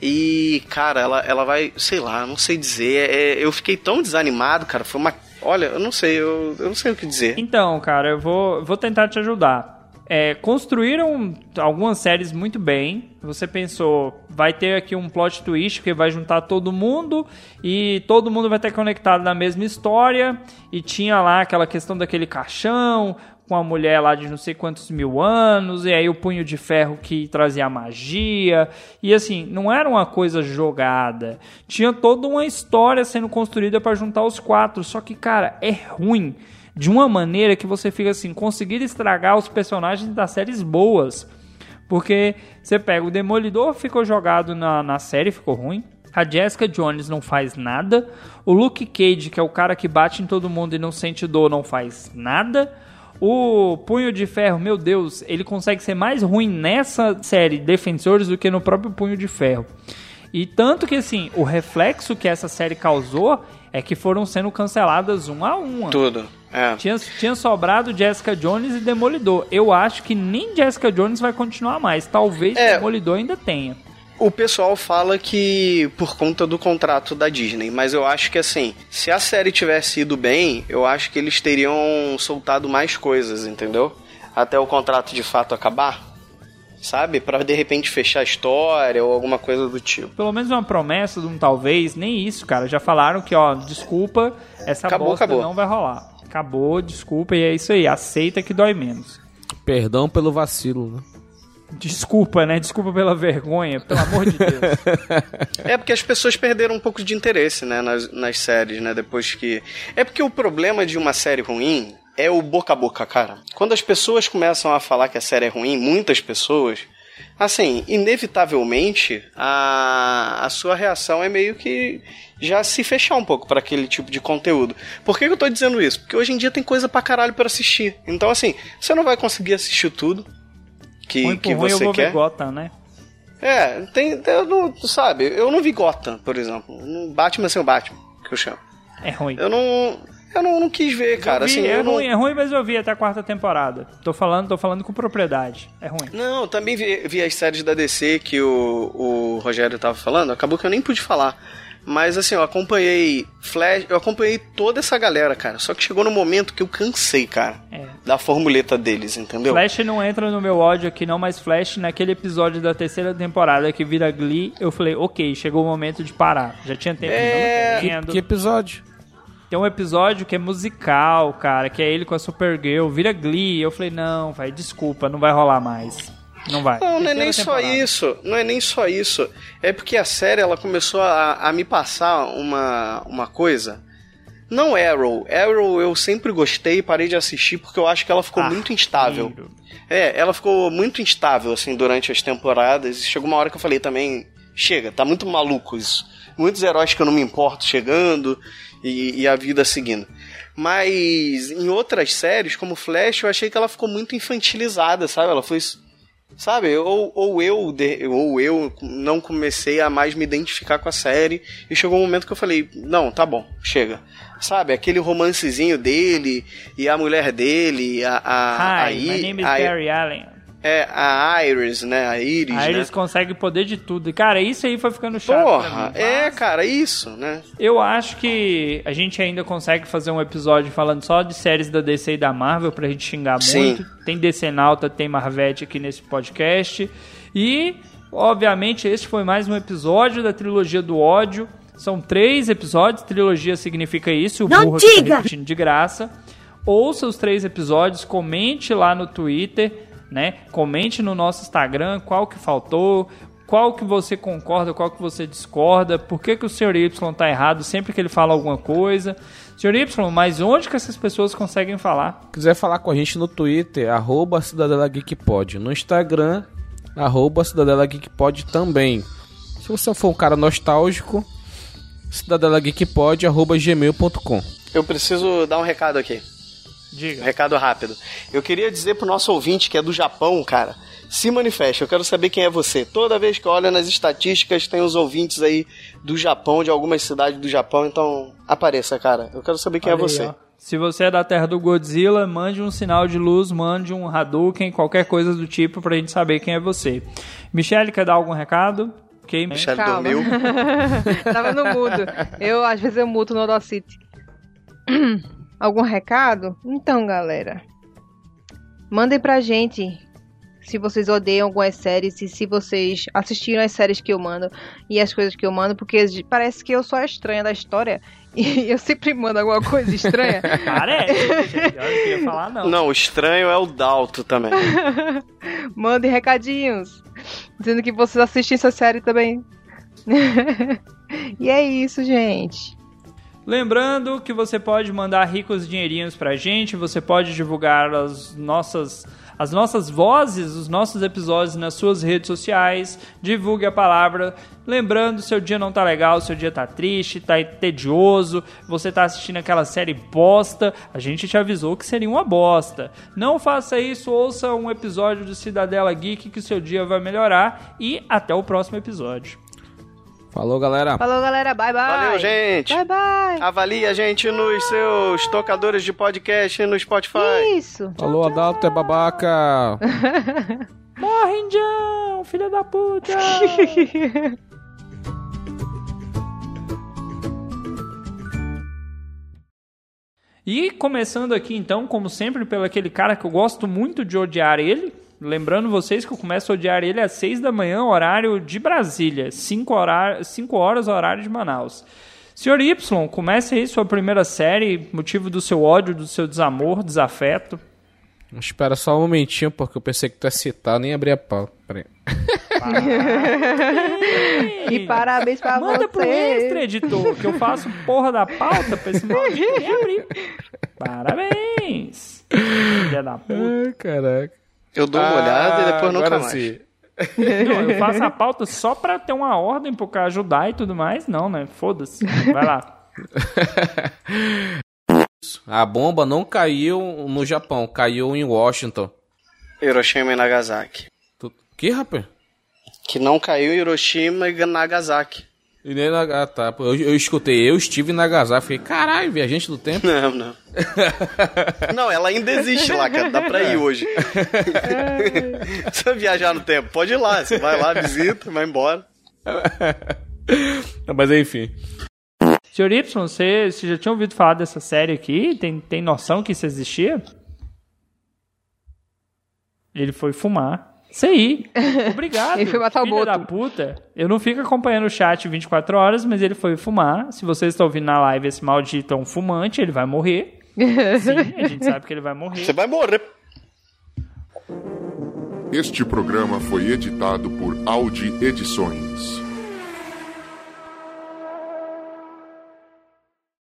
Speaker 6: E, cara, ela, ela vai, sei lá, não sei dizer. é, eu fiquei tão desanimado, cara. Foi uma. Olha, eu não sei, eu, eu não sei o que dizer.
Speaker 1: Então, cara, eu vou, vou tentar te ajudar. É, construíram algumas séries muito bem. Você pensou, vai ter aqui um plot twist que vai juntar todo mundo e todo mundo vai estar conectado na mesma história. E tinha lá aquela questão daquele caixão com a mulher lá de não sei quantos mil anos, e aí o punho de ferro que trazia magia. E assim, não era uma coisa jogada. Tinha toda uma história sendo construída para juntar os quatro. Só que, cara, é ruim de uma maneira que você fica assim, conseguir estragar os personagens das séries boas. Porque você pega o Demolidor, ficou jogado na, na série, ficou ruim. A Jessica Jones não faz nada. O Luke Cage, que é o cara que bate em todo mundo e não sente dor, não faz nada. O Punho de Ferro, meu Deus, ele consegue ser mais ruim nessa série Defensores do que no próprio Punho de Ferro. E tanto que assim, o reflexo que essa série causou é que foram sendo canceladas um a uma.
Speaker 6: Tudo. É.
Speaker 1: Tinha, tinha sobrado Jessica Jones e Demolidor. Eu acho que nem Jessica Jones vai continuar mais. Talvez
Speaker 6: É.
Speaker 1: Demolidor ainda tenha.
Speaker 6: O pessoal fala que por conta do contrato da Disney, mas eu acho que assim, se a série tivesse ido bem, eu acho que eles teriam soltado mais coisas, entendeu? Até o contrato de fato acabar, sabe? Pra de repente fechar a história ou alguma coisa do tipo.
Speaker 1: Pelo menos uma promessa de um talvez, nem isso, cara. Já falaram que, ó, desculpa, essa
Speaker 6: Acabou,
Speaker 1: bosta
Speaker 6: acabou.
Speaker 1: não vai rolar. Acabou, desculpa, e é isso aí. Aceita que dói menos.
Speaker 4: Perdão pelo vacilo, né?
Speaker 1: Desculpa, né? Desculpa pela vergonha, pelo amor de Deus. [laughs]
Speaker 6: É porque as pessoas perderam um pouco de interesse, né, nas, nas séries, né, depois que... É porque o problema de uma série ruim é o boca a boca, cara. Quando as pessoas começam a falar que a série é ruim, muitas pessoas, assim, inevitavelmente, a, a sua reação é meio que já se fechar um pouco para aquele tipo de conteúdo. Por que, eu tô dizendo isso? Porque hoje em dia tem coisa pra caralho pra assistir. Então, assim, você não vai conseguir assistir tudo que,
Speaker 1: Ruim
Speaker 6: que
Speaker 1: ruim, eu
Speaker 6: você
Speaker 1: vou
Speaker 6: quer.
Speaker 1: ver Gotham, né?
Speaker 6: É, tem. Eu não, sabe, eu não vi Gotham, por exemplo. Batman sem o Batman, que eu chamo.
Speaker 1: É ruim.
Speaker 6: Eu não. Eu não, não quis ver, cara.
Speaker 1: Vi,
Speaker 6: assim,
Speaker 1: é
Speaker 6: não...
Speaker 1: ruim, é ruim, mas eu vi até a quarta temporada. Tô falando, tô falando com propriedade. É ruim.
Speaker 6: Não, também vi, vi as séries da DC que o, o Rogério tava falando. Acabou que eu nem pude falar. Mas assim, eu acompanhei Flash, eu acompanhei toda essa galera, cara. Só que chegou no momento que eu cansei, cara.
Speaker 1: É.
Speaker 6: Da formuleta deles, entendeu?
Speaker 1: Flash não entra no meu ódio aqui não, mas Flash naquele episódio da terceira temporada que vira Glee, eu falei, ok, chegou o momento de parar. Já tinha tempo
Speaker 6: É,
Speaker 1: não
Speaker 4: Que episódio?
Speaker 1: Tem um episódio que é musical, cara, que é ele com a Supergirl, vira Glee. Eu falei, não, vai, desculpa, não vai rolar mais. Não vai.
Speaker 6: Não, não é nem só
Speaker 1: temporada.
Speaker 6: isso. Não é nem só isso. É porque a série ela começou a, a me passar uma, uma coisa. Não Arrow. Arrow eu sempre gostei e parei de assistir porque eu acho que ela ficou
Speaker 1: Ah,
Speaker 6: muito instável.
Speaker 1: filho.
Speaker 6: É, ela ficou muito instável, assim, durante as temporadas. E chegou uma hora que eu falei também, chega, tá muito maluco isso. Muitos heróis que eu não me importo chegando e, e a vida seguindo. Mas em outras séries, como Flash, eu achei que ela ficou muito infantilizada, sabe? Ela foi. Sabe, ou, ou, eu, ou eu não comecei a mais me identificar com a série e chegou um momento que eu falei, não, tá bom, chega. Sabe, aquele romancezinho dele e a mulher dele, a, a,
Speaker 1: Hi, my name is
Speaker 6: a-
Speaker 1: Gary Allen.
Speaker 6: É, a Iris, né? A Iris,
Speaker 1: Aí
Speaker 6: né?
Speaker 1: eles conseguem poder de tudo. E, Cara, isso aí foi ficando chato. pra
Speaker 6: Porra,
Speaker 1: mim.
Speaker 6: é, cara, isso, né?
Speaker 1: Eu acho que a gente ainda consegue fazer um episódio falando só de séries da DC e da Marvel pra gente xingar
Speaker 6: Sim.
Speaker 1: muito. Tem DC Nauta, tem Marvete aqui nesse podcast. E, obviamente, esse foi mais um episódio da trilogia do ódio. São três episódios, trilogia significa isso. O
Speaker 7: Não
Speaker 1: burro aqui tá
Speaker 7: diga!
Speaker 1: repetindo de graça. Ouça os três episódios, comente lá no Twitter, né? Comente no nosso Instagram qual que faltou, qual que você concorda, qual que você discorda, por que, que o Sr. Y tá errado sempre que ele fala alguma coisa. Sr. Y, mas onde que essas pessoas conseguem falar?
Speaker 4: quiser falar com a gente no Twitter, arroba Cidadela Geek Pod. No Instagram, arroba Cidadela Geek Pod também. Se você for um cara nostálgico, Cidadela Geek Pod, arroba gmail.com.
Speaker 6: Eu preciso dar um recado aqui. Um
Speaker 1: Diga.
Speaker 6: recado rápido. Eu queria dizer pro nosso ouvinte que é do Japão, cara, se manifeste. Eu quero saber quem é você. Toda vez que eu olho nas estatísticas, tem os ouvintes aí do Japão, de algumas cidades do Japão, então apareça, cara. Eu quero saber quem
Speaker 1: Olha
Speaker 6: é
Speaker 1: aí,
Speaker 6: você.
Speaker 1: ó. Se você é da terra do Godzilla, mande um sinal de luz, mande um Hadouken, qualquer coisa do tipo pra gente saber quem é você. Michele, quer dar algum recado? Ok,
Speaker 6: Michelle
Speaker 2: Calma.
Speaker 6: dormiu. [laughs]
Speaker 2: Tava no mudo. Eu, às vezes, eu muto no Audacity. [clears throat] Algum recado? Então, galera. Mandem pra gente se vocês odeiam algumas séries e se vocês assistiram as séries que eu mando e as coisas que eu mando, porque parece que eu sou a estranha da história [laughs] e eu sempre mando alguma coisa estranha. [laughs]
Speaker 1: Parece. Eu não queria falar, não.
Speaker 6: Não, o estranho é o Dalto também. [laughs]
Speaker 2: Mandem recadinhos dizendo que vocês assistem essa série também. e é isso, gente.
Speaker 1: Lembrando que você pode mandar ricos dinheirinhos pra gente, você pode divulgar as nossas, as nossas vozes, os nossos episódios nas suas redes sociais, divulgue a palavra. Lembrando, seu dia não tá legal, seu dia tá triste, tá tedioso, você tá assistindo aquela série bosta, a gente te avisou que seria uma bosta. Não faça isso, ouça um episódio do Cidadela Geek que seu dia vai melhorar e até o próximo episódio.
Speaker 4: Falou, galera.
Speaker 2: Falou, galera. Bye, bye.
Speaker 6: Valeu, gente.
Speaker 2: Bye, bye.
Speaker 6: Avalie a gente nos seus tocadores de podcast e no Spotify.
Speaker 2: Isso.
Speaker 4: Falou, Adalto é babaca. [laughs]
Speaker 1: Morre, Indião, filha da puta! E começando aqui então, como sempre, pelo aquele cara que eu gosto muito de odiar ele. Lembrando vocês que eu começo a odiar ele às 6 da manhã, horário de Brasília, 5 horas, 5 horas, horário de Manaus. Senhor Y, comece aí sua primeira série, motivo do seu ódio, do seu desamor, desafeto.
Speaker 4: Espera só um momentinho, porque eu pensei que tu ia citar, nem abri a pau. Aí.
Speaker 2: E parabéns pra
Speaker 1: Manda pro extra,
Speaker 2: você.
Speaker 1: editor, que eu faço porra da pauta pra esse maldito nem [laughs] abrir. Parabéns! Filha da puta.
Speaker 4: Ai, caraca.
Speaker 6: Eu dou uma olhada e depois nunca mais.
Speaker 4: sim.
Speaker 1: Não, eu faço a pauta só pra ter uma ordem pro cara ajudar e tudo mais. Não, né? Foda-se. Vai lá. [laughs]
Speaker 4: A bomba não caiu no Japão, caiu em Washington.
Speaker 6: Hiroshima e Nagasaki.
Speaker 4: Tu... Que, rapaz?
Speaker 6: Que não caiu em Hiroshima e Nagasaki.
Speaker 4: E nem na... Ah, tá. Eu, eu escutei, eu estive em Nagasaki. Fiquei, caralho, viajante do tempo.
Speaker 6: Não, não. [laughs] não, ela ainda existe lá, cara. Dá pra ir hoje. [laughs] Se você viajar no tempo, pode ir lá. Você vai lá, visita, vai embora.
Speaker 4: Mas enfim.
Speaker 1: Senhor Y, você, você já tinha ouvido falar dessa série aqui? Tem, tem noção que isso existia? Ele foi fumar. Isso aí. [laughs] Obrigado.
Speaker 2: Ele foi matar o
Speaker 1: filho
Speaker 2: Boto.
Speaker 1: da puta. Eu não fico acompanhando o chat 24 horas, mas ele foi fumar. Se vocês estão ouvindo na live, esse maldito é um fumante, ele vai morrer. [laughs] Sim, a gente sabe que ele vai morrer.
Speaker 6: Você vai morrer.
Speaker 5: Este programa foi editado por Audi Edições.